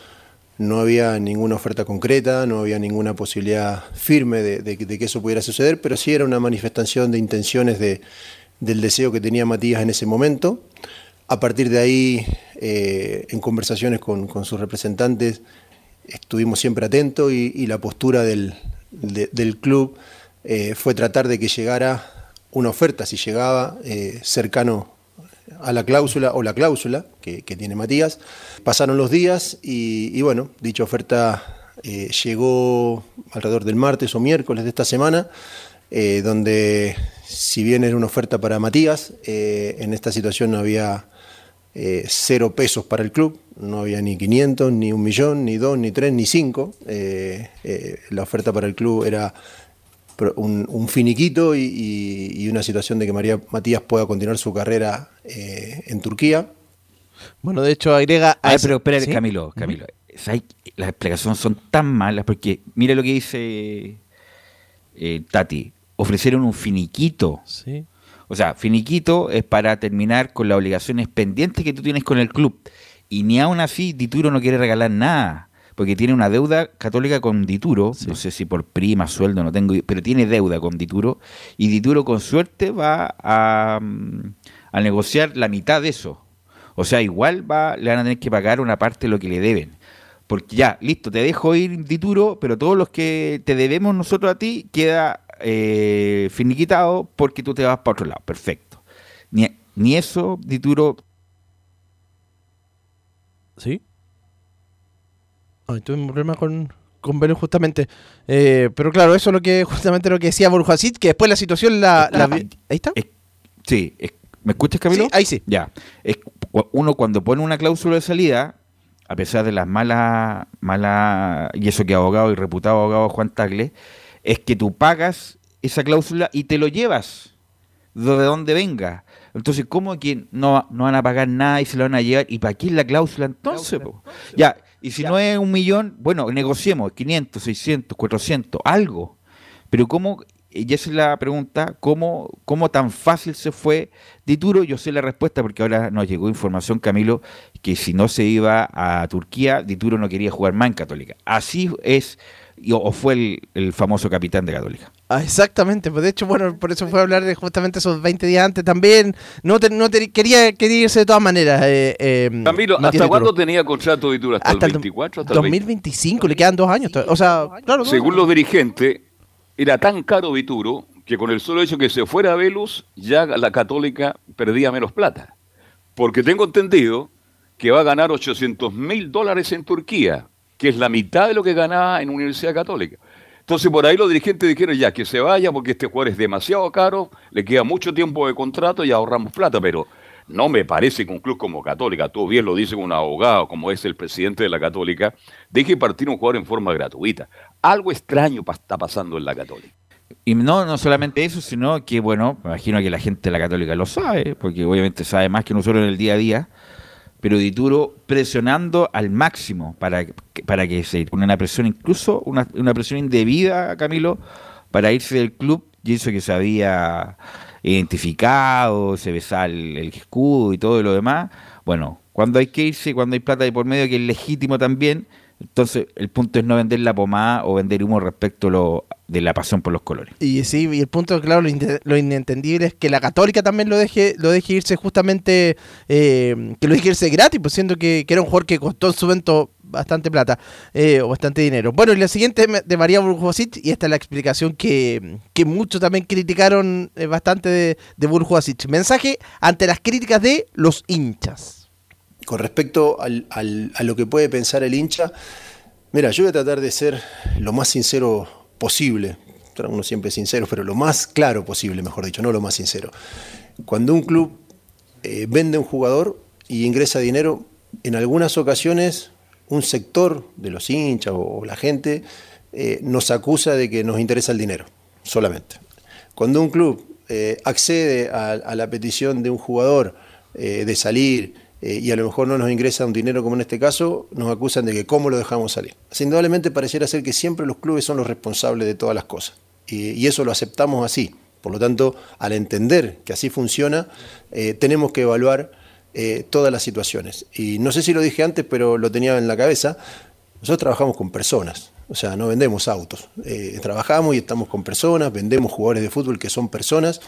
no había ninguna oferta concreta, no había ninguna posibilidad firme de, que- eso pudiera suceder, pero sí era una manifestación de intenciones de- del deseo que tenía Matías en ese momento. A partir de ahí, eh, en conversaciones con, con sus representantes, estuvimos siempre atentos y, la postura del, de- del club eh, fue tratar de que llegara una oferta, si llegaba, eh, cercano a la cláusula o la cláusula que, tiene Matías. Pasaron los días y, bueno, dicha oferta eh, llegó alrededor del martes o miércoles de esta semana, eh, donde si bien era una oferta para Matías, eh, en esta situación no había cero pesos para el club, no había ni 500, ni un millón, ni dos, ni tres, ni cinco. La oferta para el club era un, un finiquito y, y- y una situación de que María Matías pueda continuar su carrera eh, en Turquía. Bueno, de hecho agrega... a Ay, pero espera, ¿Sí? Camilo, Camilo. ¿sabes? Las explicaciones son tan malas porque mira lo que dice eh, Tati. Ofrecieron un finiquito. Sí. O sea, finiquito es para terminar con las obligaciones pendientes que tú tienes con el club. Y ni aún así Dituro no quiere regalar nada. Porque tiene una deuda católica con Dituro. No sé si por prima, sueldo, no tengo. Pero tiene deuda con Dituro. Y Dituro con suerte va a, mm, a negociar la mitad de eso. O sea, igual va, le van a tener que pagar una parte de lo que le deben. Porque ya, listo, te dejo ir Dituro, pero todos los que te debemos nosotros a ti queda eh, finiquitado porque tú te vas para otro lado. Perfecto. Ni, ni eso, Dituro. ¿Sí? Ay, tuve un problema con, con justamente. Eh, pero claro, eso es lo que justamente lo que decía Borjacit, que después la situación la... ahí está. Sí, es- ¿me escuchas, Camilo? Sí, ahí sí. Ya. Es, uno cuando pone una cláusula de salida, a pesar de las malas, malas, y eso que abogado y reputado abogado Juan Tagle, es que tú pagas esa cláusula y te lo llevas de donde venga. Entonces, ¿cómo que no, no van a pagar nada y se lo van a llevar? ¿Y para qué es la cláusula entonces? Ya, y si no es un millón, bueno, negociemos 500, 600, 400, algo. Pero ¿cómo, y esa es la pregunta, ¿cómo, cómo tan fácil se fue Dituro? Yo sé la respuesta porque ahora nos llegó información, Camilo, que si no se iba a Turquía, Dituro no quería jugar más en Católica. Así es, y- o fue el, el famoso capitán de Católica. Ah, exactamente, pues de hecho, bueno, por eso fue a hablar de justamente esos 20 días antes también. No, te- no te- quería, quería irse de todas maneras. Eh, eh, Camilo, ¿hasta cuándo tenía contrato de Dituro? ¿Hasta, Hasta el el do- 24? ¿Hasta el 20? 2025, le quedan dos años. O sea, claro. dos Según años. los dirigentes, era tan caro Vituro que con el solo hecho que se fuera a Velus, ya la Católica perdía menos plata. Porque tengo entendido que va a ganar 800 mil dólares en Turquía, que es la mitad de lo que ganaba en Universidad Católica. Entonces por ahí los dirigentes dijeron ya que se vaya porque este jugador es demasiado caro, le queda mucho tiempo de contrato y ahorramos plata, pero no me parece que un club como Católica, tú bien lo dices un abogado como es el presidente de la Católica, deje partir un jugador en forma gratuita. Algo extraño está pasando en la Católica. Y no, no solamente eso, sino que, bueno, me imagino que la gente de la Católica lo sabe, porque obviamente sabe más que nosotros en el día a día, pero Dituro presionando al máximo para, para que se ponga una presión, incluso una, una presión indebida, Camilo, para irse del club, y eso que se había identificado, se besaba el, el escudo y todo lo demás. Bueno, cuando hay que irse, cuando hay plata de por medio, que es legítimo también, entonces el punto es no vender la pomada o vender humo respecto lo, de la pasión por los colores. Y sí, y el punto, claro, lo, lo inentendible es que la Católica también lo deje, lo deje irse justamente, eh, que lo deje irse gratis, pues siendo que, que era un jugador que costó en su evento bastante plata eh, o bastante dinero. Bueno, y la siguiente de María Burjosic, y esta es la explicación que, que muchos también criticaron eh, bastante de, de Burjosic. Mensaje ante las críticas de los hinchas. Con respecto a lo que puede pensar el hincha, mira, yo voy a tratar de ser lo más sincero posible. Uno siempre sincero, pero lo más claro posible, mejor dicho, no lo más sincero. Cuando un club eh, vende un jugador y ingresa dinero, en algunas ocasiones un sector de los hinchas o, la gente eh, nos acusa de que nos interesa el dinero, solamente. Cuando un club eh, accede a, la petición de un jugador de salir y a lo mejor no nos ingresa un dinero como en este caso, nos acusan de que cómo lo dejamos salir. indudablemente pareciera ser que siempre los clubes son los responsables de todas las cosas. y eso lo aceptamos así. Por lo tanto, al entender que así funciona, tenemos que evaluar eh, todas las situaciones. Y no sé si lo dije antes, pero lo tenía en la cabeza. Nosotros trabajamos con personas, o sea, no vendemos autos. Eh, trabajamos y estamos con personas, vendemos jugadores de fútbol que son personas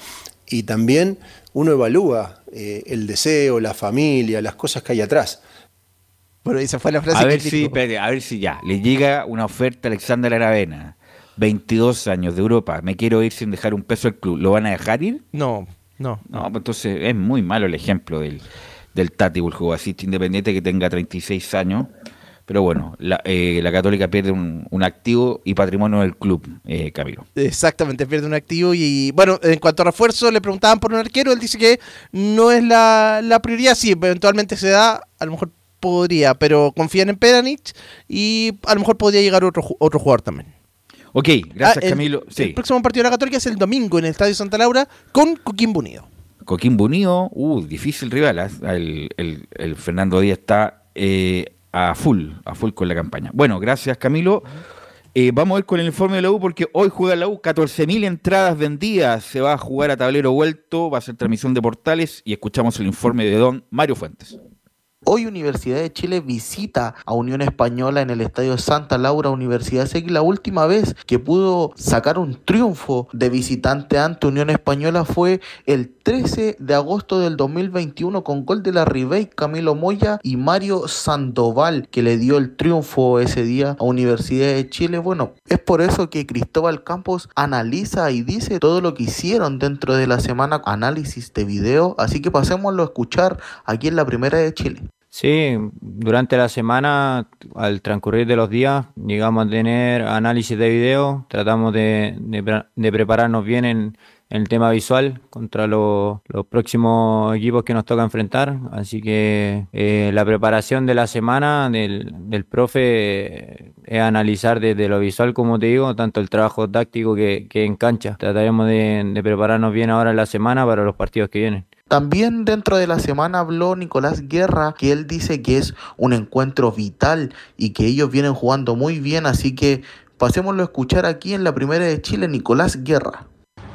y también uno evalúa eh, el deseo, la familia, las cosas que hay atrás. Bueno, esa fue la frase a ver si, A ver si ya, le llega una oferta a Alexander Aravena, 22 años de Europa, me quiero ir sin dejar un peso al club, ¿lo van a dejar ir? No, no. No, pues entonces es muy malo el ejemplo del del Tati, el jugador independiente que tenga 36 años. Pero bueno, la, eh, la Católica pierde un, activo y patrimonio del club, eh, Camilo. Exactamente, pierde un activo y bueno, en cuanto a refuerzo, le preguntaban por un arquero, él dice que no es la, la prioridad, sí, eventualmente se da, a lo mejor podría, pero confían en Peranich y a lo mejor podría llegar otro, otro jugador también. Ok, gracias ah, Camilo. El próximo partido de la Católica es el domingo en el Estadio Santa Laura con Coquimbo Unido. Coquimbo Unido, uh, difícil rival. ¿eh? El, Fernando Díaz está eh, a full, a full con la campaña. Bueno, gracias Camilo. Eh, vamos a ir con el informe de la U porque hoy juega la U, 14.000 entradas vendidas, se va a jugar a tablero vuelto, va a ser transmisión de portales y escuchamos el informe de don Mario Fuentes. Hoy Universidad de Chile visita a Unión Española en el Estadio Santa Laura Universidad Segui. La última vez que pudo sacar un triunfo de visitante ante Unión Española fue el 13 de agosto del 2021 con gol de la Ribey, Camilo Moya y Mario Sandoval que le dio el triunfo ese día a Universidad de Chile. Bueno, es por eso que Cristóbal Campos analiza y dice todo lo que hicieron dentro de la semana análisis de video. Así que pasémoslo a escuchar aquí en la primera de Chile. Sí, durante la semana, al transcurrir de los días, llegamos a tener análisis de video, tratamos de, prepararnos bien en, el tema visual contra los próximos equipos que nos toca enfrentar. Así que eh, la preparación de la semana del, profe es analizar desde lo visual, como te digo, tanto el trabajo táctico que, en cancha. Trataremos de prepararnos bien ahora en la semana para los partidos que vienen. También dentro de la semana habló Nicolás Guerra, que él dice que es un encuentro vital y que ellos vienen jugando muy bien, así que pasémoslo a escuchar aquí en la primera de Chile, Nicolás Guerra.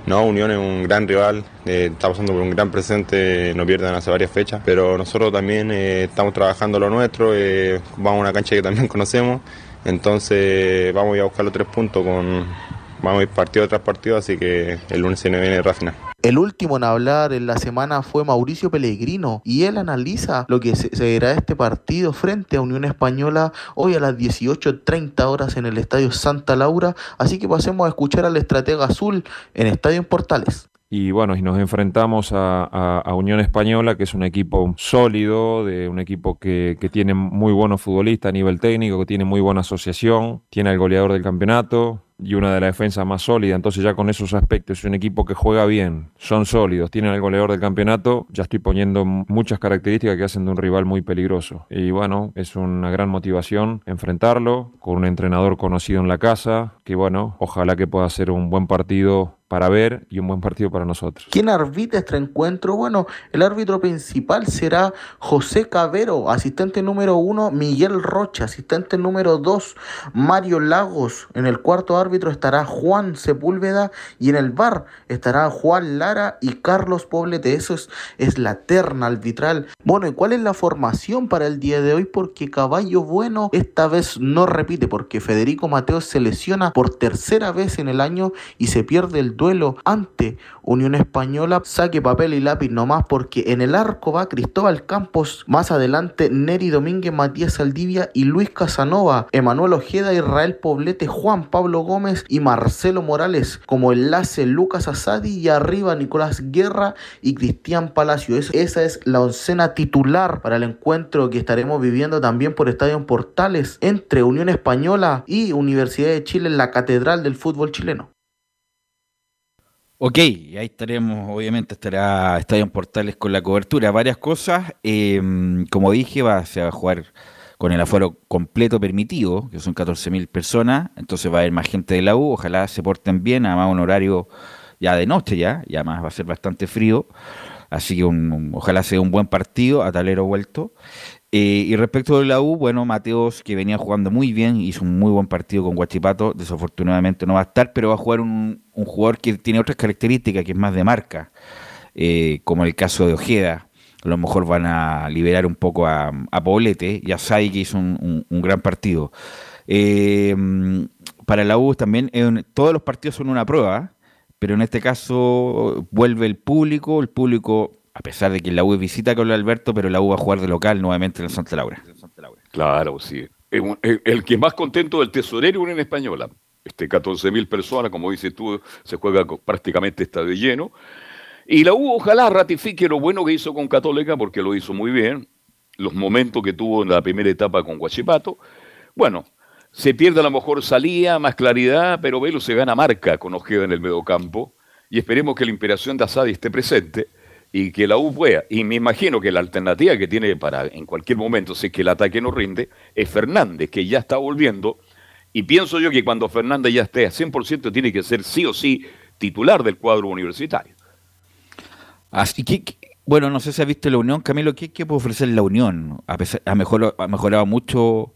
No, Unión es un gran rival, eh, está pasando por un gran presente, no pierden hace varias fechas, pero nosotros también eh, estamos trabajando lo nuestro, eh, vamos a una cancha que también conocemos, entonces vamos a ir a buscar los tres puntos con, vamos a ir partido tras partido, así que el lunes se nos viene Rafina. El último en hablar en la semana fue Mauricio Pellegrino y él analiza lo que será este partido frente a Unión Española hoy a las 18.30 horas en el Estadio Santa Laura. Así que pasemos a escuchar al estratega azul en Estadio Portales. Y bueno, y nos enfrentamos a, Unión Española, que es un equipo sólido, de un equipo que, que tiene muy buenos futbolistas a nivel técnico, que tiene muy buena asociación, tiene al goleador del campeonato, y una de las defensas más sólidas. Entonces ya con esos aspectos, un equipo que juega bien, son sólidos, tienen el goleador del campeonato, ya estoy poniendo muchas características que hacen de un rival muy peligroso. Y bueno, es una gran motivación enfrentarlo con un entrenador conocido en la casa, que bueno, ojalá que pueda ser un buen partido para ver y un buen partido para nosotros. ¿Quién arbitra este encuentro? Bueno, el árbitro principal será José Cabero, asistente número uno, Miguel Rocha, asistente número dos, Mario Lagos. En el cuarto árbitro estará Juan Sepúlveda y en el bar estará Juan Lara y Carlos Poblete. Eso es, es la terna arbitral. Bueno, ¿y cuál es la formación para el día de hoy? Porque Caballo Bueno esta vez no repite, porque Federico Mateo se lesiona por tercera vez en el año y se pierde el duelo ante Unión Española. Saque papel y lápiz nomás porque en el arco va Cristóbal Campos, más adelante Neri Domínguez, Matías Saldivia y Luis Casanova, Emanuel Ojeda, Israel Poblete, Juan Pablo Gómez y Marcelo Morales como enlace Lucas Asadi y arriba Nicolás Guerra y Cristian Palacio. esa es la oncena titular para el encuentro que estaremos viviendo también por Estadio Portales entre Unión Española y Universidad de Chile en la Catedral del Fútbol Chileno. Ok, ahí estaremos, obviamente estará Estadio Portales con la cobertura, varias cosas. Em, como dije, va, se va a jugar con el aforo completo permitido, que son 14.000 personas, entonces va a haber más gente de la U, ojalá se porten bien, además un horario ya de noche ya, y además va a ser bastante frío, así que ojalá sea un buen partido, a talero vuelto. Eh, y respecto de la U, bueno, Mateos, que venía jugando muy bien, hizo un muy buen partido con Guachipato, desafortunadamente no va a estar, pero va a jugar un, jugador que tiene otras características, que es más de marca, eh, como el caso de Ojeda. A lo mejor van a liberar un poco a, a Poblete y a que hizo un, gran partido. Eh, para la U también, todos los partidos son una prueba, pero en este caso vuelve el público, el público a pesar de que la U visita con Alberto, pero la U va a jugar de local nuevamente en el Santa Laura. Claro, sí. El, que más contento del tesorero Unión Española. Este, 14.000 personas, como dices tú, se juega prácticamente estadio lleno. Y la U ojalá ratifique lo bueno que hizo con Católica, porque lo hizo muy bien. Los momentos que tuvo en la primera etapa con Guachipato. Bueno, se pierde a lo mejor salida, más claridad, pero Velo se gana marca con Ojeda en el medio campo. Y esperemos que la inspiración de Asadi esté presente y que la U pueda. Y me imagino que la alternativa que tiene para en cualquier momento, si es que el ataque no rinde, es Fernández, que ya está volviendo. Y pienso yo que cuando Fernández ya esté a 100% tiene que ser sí o sí titular del cuadro universitario. Así que, bueno, no sé si has visto la Unión, Camilo, ¿qué, qué puede ofrecer la Unión? A pesar, ha, mejorado, ha mejorado mucho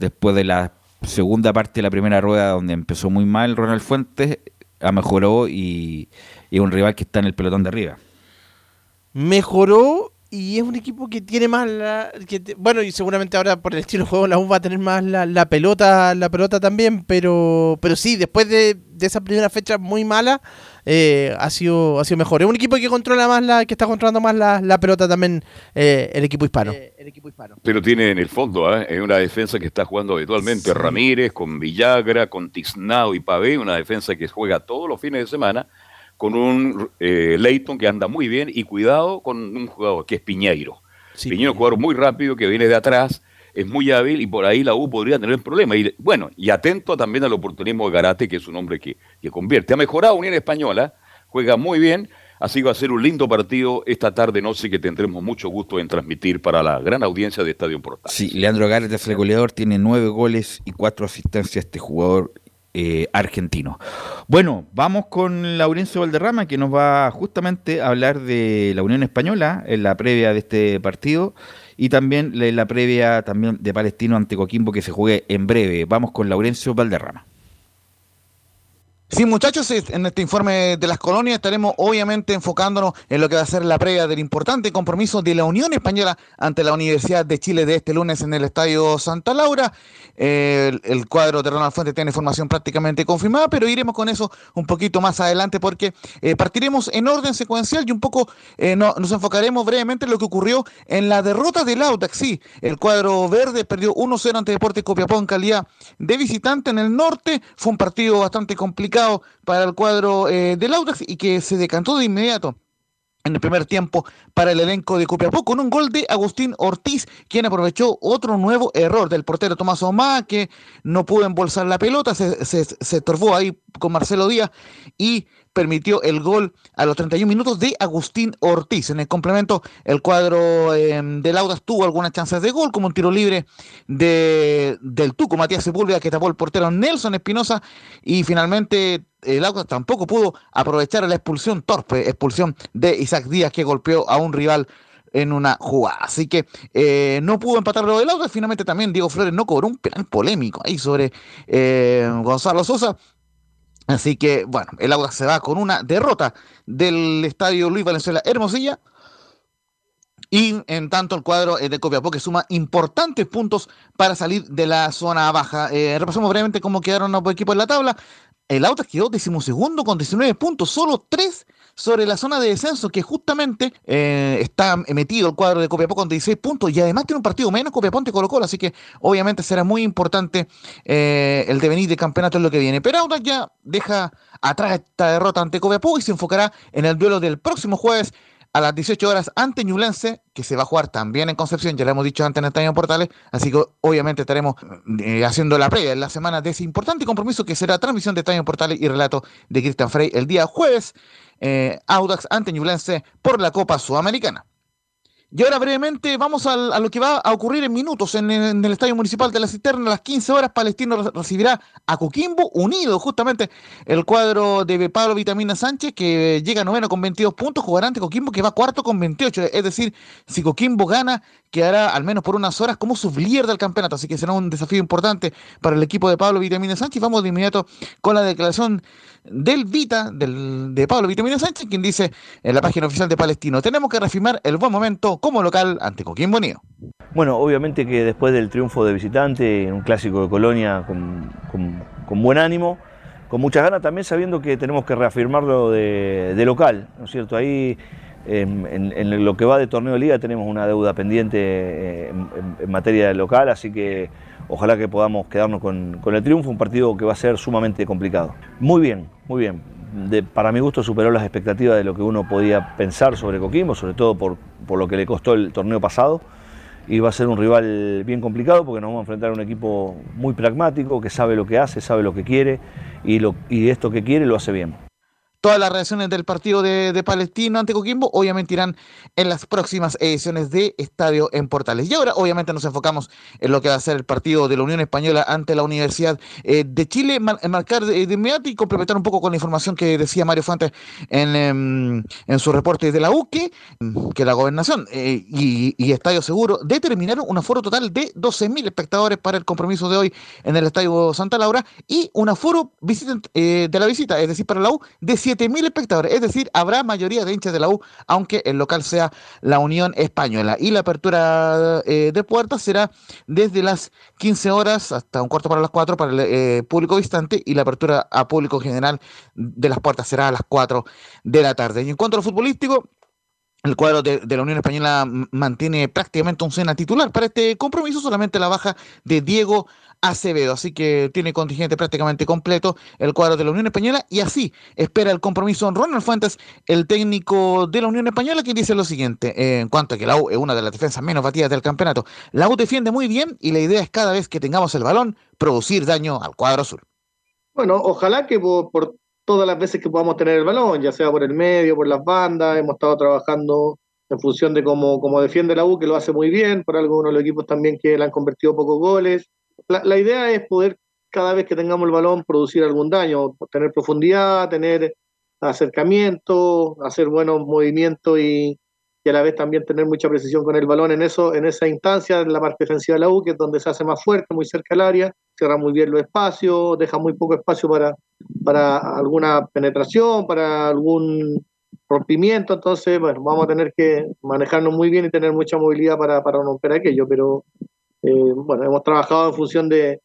después de la segunda parte de la primera rueda, donde empezó muy mal Ronald Fuentes, ha mejorado y es un rival que está en el pelotón de arriba mejoró y es un equipo que tiene más la que bueno y seguramente ahora por el estilo de juego la U va a tener más la, pelota la pelota también pero pero sí después de, esa primera fecha muy mala eh, ha sido ha sido mejor. Es un equipo que controla más la que está controlando más la, pelota también eh, el equipo hispano. El equipo hispano. Pero tiene en el fondo ¿eh? es una defensa que está jugando habitualmente Ramírez con Villagra con Tiznao y Pavé una defensa que juega todos los fines de semana con un eh, Leighton que anda muy bien y cuidado con un jugador que es Piñeiro. Piñeiro es un jugador muy rápido que viene de atrás, es muy hábil y por ahí la U podría tener un problema. Y, bueno, y atento también al oportunismo de Garate, que es un hombre que, que convierte. Ha mejorado Unión Española, juega muy bien, Así que va a ser un lindo partido esta tarde noche que tendremos mucho gusto en transmitir para la gran audiencia de Estadio Portal. Sí, Leandro Garate es el goleador, tiene nueve goles y cuatro asistencias este jugador eh, argentino. Bueno, vamos con Laurencio Valderrama, que nos va justamente a hablar de la Unión Española en la previa de este partido y también en la previa también de Palestino ante Coquimbo que se juegue en breve. Vamos con Laurencio Valderrama. Sí, muchachos, en este informe de las colonias estaremos obviamente enfocándonos en lo que va a ser la previa del importante compromiso de la Unión Española ante la Universidad de Chile de este lunes en el Estadio Santa Laura. el, cuadro de Ronald Fuentes tiene información prácticamente confirmada, pero iremos con eso un poquito más adelante porque eh, partiremos en orden secuencial y un poco eh, nos enfocaremos brevemente en lo que ocurrió en la derrota del Audax. Sí, el cuadro verde perdió 1-0 ante Deportes Copiapó en calidad de visitante en el norte. Fue un partido bastante complicado para el cuadro eh, del Audax y que se decantó de inmediato en el primer tiempo para el elenco de Copiapó con un gol de Agustín Ortiz, quien aprovechó otro nuevo error del portero Tomás Omá, que no pudo embolsar la pelota, se, se, se estorbó ahí con Marcelo Díaz y permitió el gol a los 31 minutos de Agustín Ortiz. En el complemento, el cuadro eh, del Audas tuvo algunas chances de gol, como un tiro libre de, del Tuco, Matías Sepúlveda, que tapó el portero Nelson Espinosa, y finalmente el Audas tampoco pudo aprovechar la expulsión torpe, expulsión de Isaac Díaz, que golpeó a un rival en una jugada. Así que eh, no pudo empatar lo del Audas. Finalmente también Diego Flores no cobró un penal polémico ahí sobre eh, Gonzalo Sosa. Así que, bueno, el Audax se va con una derrota del estadio Luis Valenzuela Hermosilla. Y en tanto el cuadro de Copiapó que suma importantes puntos para salir de la zona baja. Eh, repasamos brevemente cómo quedaron los equipos en la tabla. El Audax quedó decimosegundo con 19 puntos, solo 3 sobre la zona de descenso, que justamente eh, está metido el cuadro de Copiapó con 16 puntos y además tiene un partido menos Copiapó ante Colo Colo, así que obviamente será muy importante eh, el devenir de campeonato en lo que viene. Pero Audax ya deja atrás esta derrota ante Copiapó y se enfocará en el duelo del próximo jueves a las 18 horas ante Ñublense, que se va a jugar también en Concepción, ya lo hemos dicho antes en Estadio Portales, así que obviamente estaremos eh, haciendo la previa en la semana de ese importante compromiso que será transmisión de Estadio Portales y relato de Cristian Frey el día jueves, eh, Audax ante Ñublense por la Copa Sudamericana. Y ahora brevemente vamos a, lo que va a ocurrir en minutos en, el Estadio Municipal de la Cisterna. A las 15 horas Palestino re- recibirá a Coquimbo unido justamente el cuadro de Pablo Vitamina Sánchez que llega noveno con 22 puntos, jugará ante Coquimbo que va cuarto con 28. Es decir, si Coquimbo gana quedará al menos por unas horas como sublíder del campeonato. Así que será un desafío importante para el equipo de Pablo Vitamina Sánchez. Vamos de inmediato con la declaración del Vita, del, de Pablo Vitamina Sánchez, quien dice en la página oficial de Palestino, tenemos que reafirmar el buen momento como local ante Coquimbo Unido. Bueno, obviamente que después del triunfo de visitante en un clásico de Colonia con, con- con buen ánimo, con muchas ganas, también sabiendo que tenemos que reafirmarlo de, de local, ¿no es cierto? Ahí en, en- lo que va de torneo de liga tenemos una deuda pendiente eh, en, en- materia local, así que ojalá que podamos quedarnos con, el triunfo, un partido que va a ser sumamente complicado. Muy bien, muy bien. Para mi gusto superó las expectativas de lo que uno podía pensar sobre Coquimbo, sobre todo por, lo que le costó el torneo pasado y va a ser un rival bien complicado porque nos vamos a enfrentar a un equipo muy pragmático, que sabe lo que hace, sabe lo que quiere y esto que quiere lo hace bien. Todas las reacciones del partido de, de Palestino ante Coquimbo obviamente irán en las próximas ediciones de Estadio en Portales. Y ahora obviamente nos enfocamos en lo que va a ser el partido de la Unión Española ante la Universidad eh, de Chile. Mar- marcar de, de inmediato y complementar un poco con la información que decía Mario Fuentes en, em, en su reporte de la UQE, que la gobernación eh, y, y Estadio Seguro determinaron un aforo total de 12.000 espectadores para el compromiso de hoy en el Estadio Santa Laura y un aforo visita- eh, de la visita, es decir, para la U, de 7.000 espectadores. Es decir, habrá mayoría de hinchas de la U, aunque el local sea la Unión Española. Y la apertura eh, de puertas será desde las 15 horas hasta un cuarto para las 4 para el eh, público visitante y la apertura a público general de las puertas será a las 4 de la tarde. Y en cuanto a lo futbolístico, el cuadro de, de la Unión Española mantiene prácticamente un cena titular para este compromiso, solamente la baja de Diego Acevedo, así que tiene contingente prácticamente completo el cuadro de la Unión Española y así espera el compromiso Ronald Fuentes, el técnico de la Unión Española, que dice lo siguiente, en cuanto a que la U es una de las defensas menos batidas del campeonato, la U defiende muy bien y la idea es cada vez que tengamos el balón producir daño al cuadro azul. Bueno, ojalá que por, por todas las veces que podamos tener el balón, ya sea por el medio, por las bandas, hemos estado trabajando en función de cómo, cómo defiende la U, que lo hace muy bien, por algo uno de los equipos también que le han convertido pocos goles. La, idea es poder, cada vez que tengamos el balón, producir algún daño, tener profundidad, tener acercamiento, hacer buenos movimientos y, y a la vez también tener mucha precisión con el balón. En eso, en esa instancia, en la parte defensiva de la U, que es donde se hace más fuerte, muy cerca del área, cierra muy bien los espacios, deja muy poco espacio para, para alguna penetración, para algún rompimiento, entonces, bueno, vamos a tener que manejarnos muy bien y tener mucha movilidad para, para romper aquello, pero eh, bueno, hemos trabajado en función de,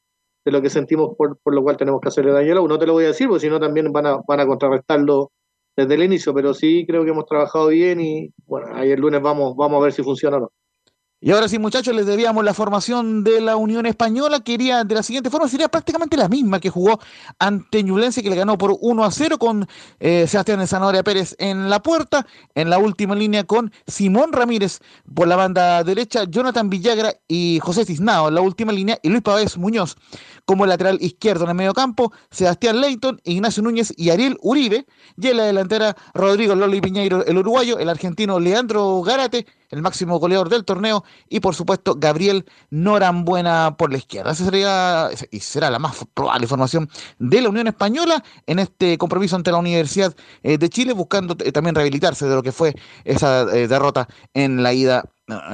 de lo que sentimos por, por lo cual tenemos que hacerle daño a la U. No te lo voy a decir, porque si no también van a, van a contrarrestarlo desde el inicio, pero sí creo que hemos trabajado bien y bueno, ahí el lunes vamos, vamos a ver si funciona o no. Y ahora sí, muchachos, les debíamos la formación de la Unión Española, que iría de la siguiente forma, sería prácticamente la misma que jugó ante Ñublense, que le ganó por 1 a 0 con eh, Sebastián Zanahoria Pérez en la puerta, en la última línea con Simón Ramírez por la banda derecha, Jonathan Villagra y José Cisnao en la última línea, y Luis Pavés Muñoz como lateral izquierdo en el medio campo, Sebastián Leighton, Ignacio Núñez y Ariel Uribe, y en la delantera Rodrigo Loli Piñeiro, el uruguayo, el argentino Leandro Gárate, el máximo goleador del torneo, y por supuesto Gabriel Norambuena por la izquierda. Esa sería y será la más probable formación de la Unión Española en este compromiso ante la Universidad eh, de Chile, buscando eh, también rehabilitarse de lo que fue esa eh, derrota en la ida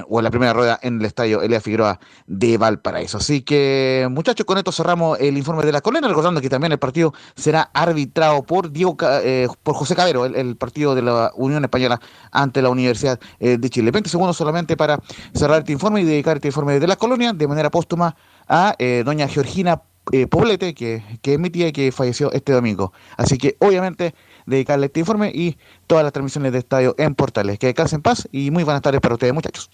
o en la primera rueda en el estadio Elia Figueroa de Valparaíso. Así que, muchachos, con esto cerramos el informe de la colena, recordando que también el partido será arbitrado por Diego eh, por José Cabero, el, partido de la Unión Española ante la Universidad eh, de Chile. 20 segundos solamente para cerrar este informe y dedicar este informe de la colonia de manera póstuma a eh, doña Georgina eh, Poblete, que, que es mi tía y que falleció este domingo. Así que, obviamente, dedicarle este informe y todas las transmisiones de estadio en Portales. Que descansen en paz y muy buenas tardes para ustedes, muchachos.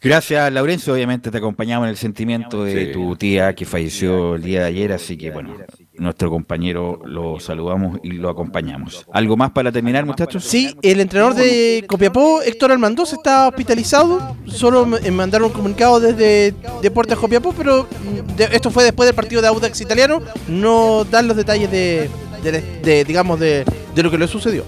Gracias, Laurencio. Obviamente te acompañamos en el sentimiento de Sí. tu tía que falleció el día de ayer, así que bueno, nuestro compañero lo saludamos y lo acompañamos. ¿Algo más para terminar, muchachos? Sí, el entrenador de Copiapó, Héctor Almandós, está hospitalizado. Solo me mandaron un comunicado desde Deportes Copiapó, pero mm, esto fue después del partido de Audax Italiano. No dan los detalles de, de- de, digamos, de, de lo que le sucedió.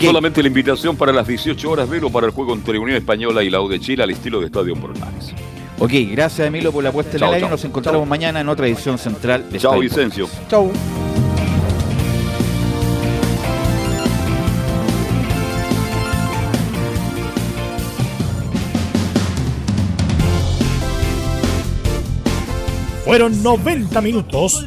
Solamente la invitación para las 18 horas, Velo, para el juego entre Unión Española y la U de Chile al estilo de Estadio Portales. Ok, gracias Emilio por la puesta en Chao, el aire. chao. Nos encontramos mañana en otra edición central de Chao, Vicencio. Chau. Fueron 90 minutos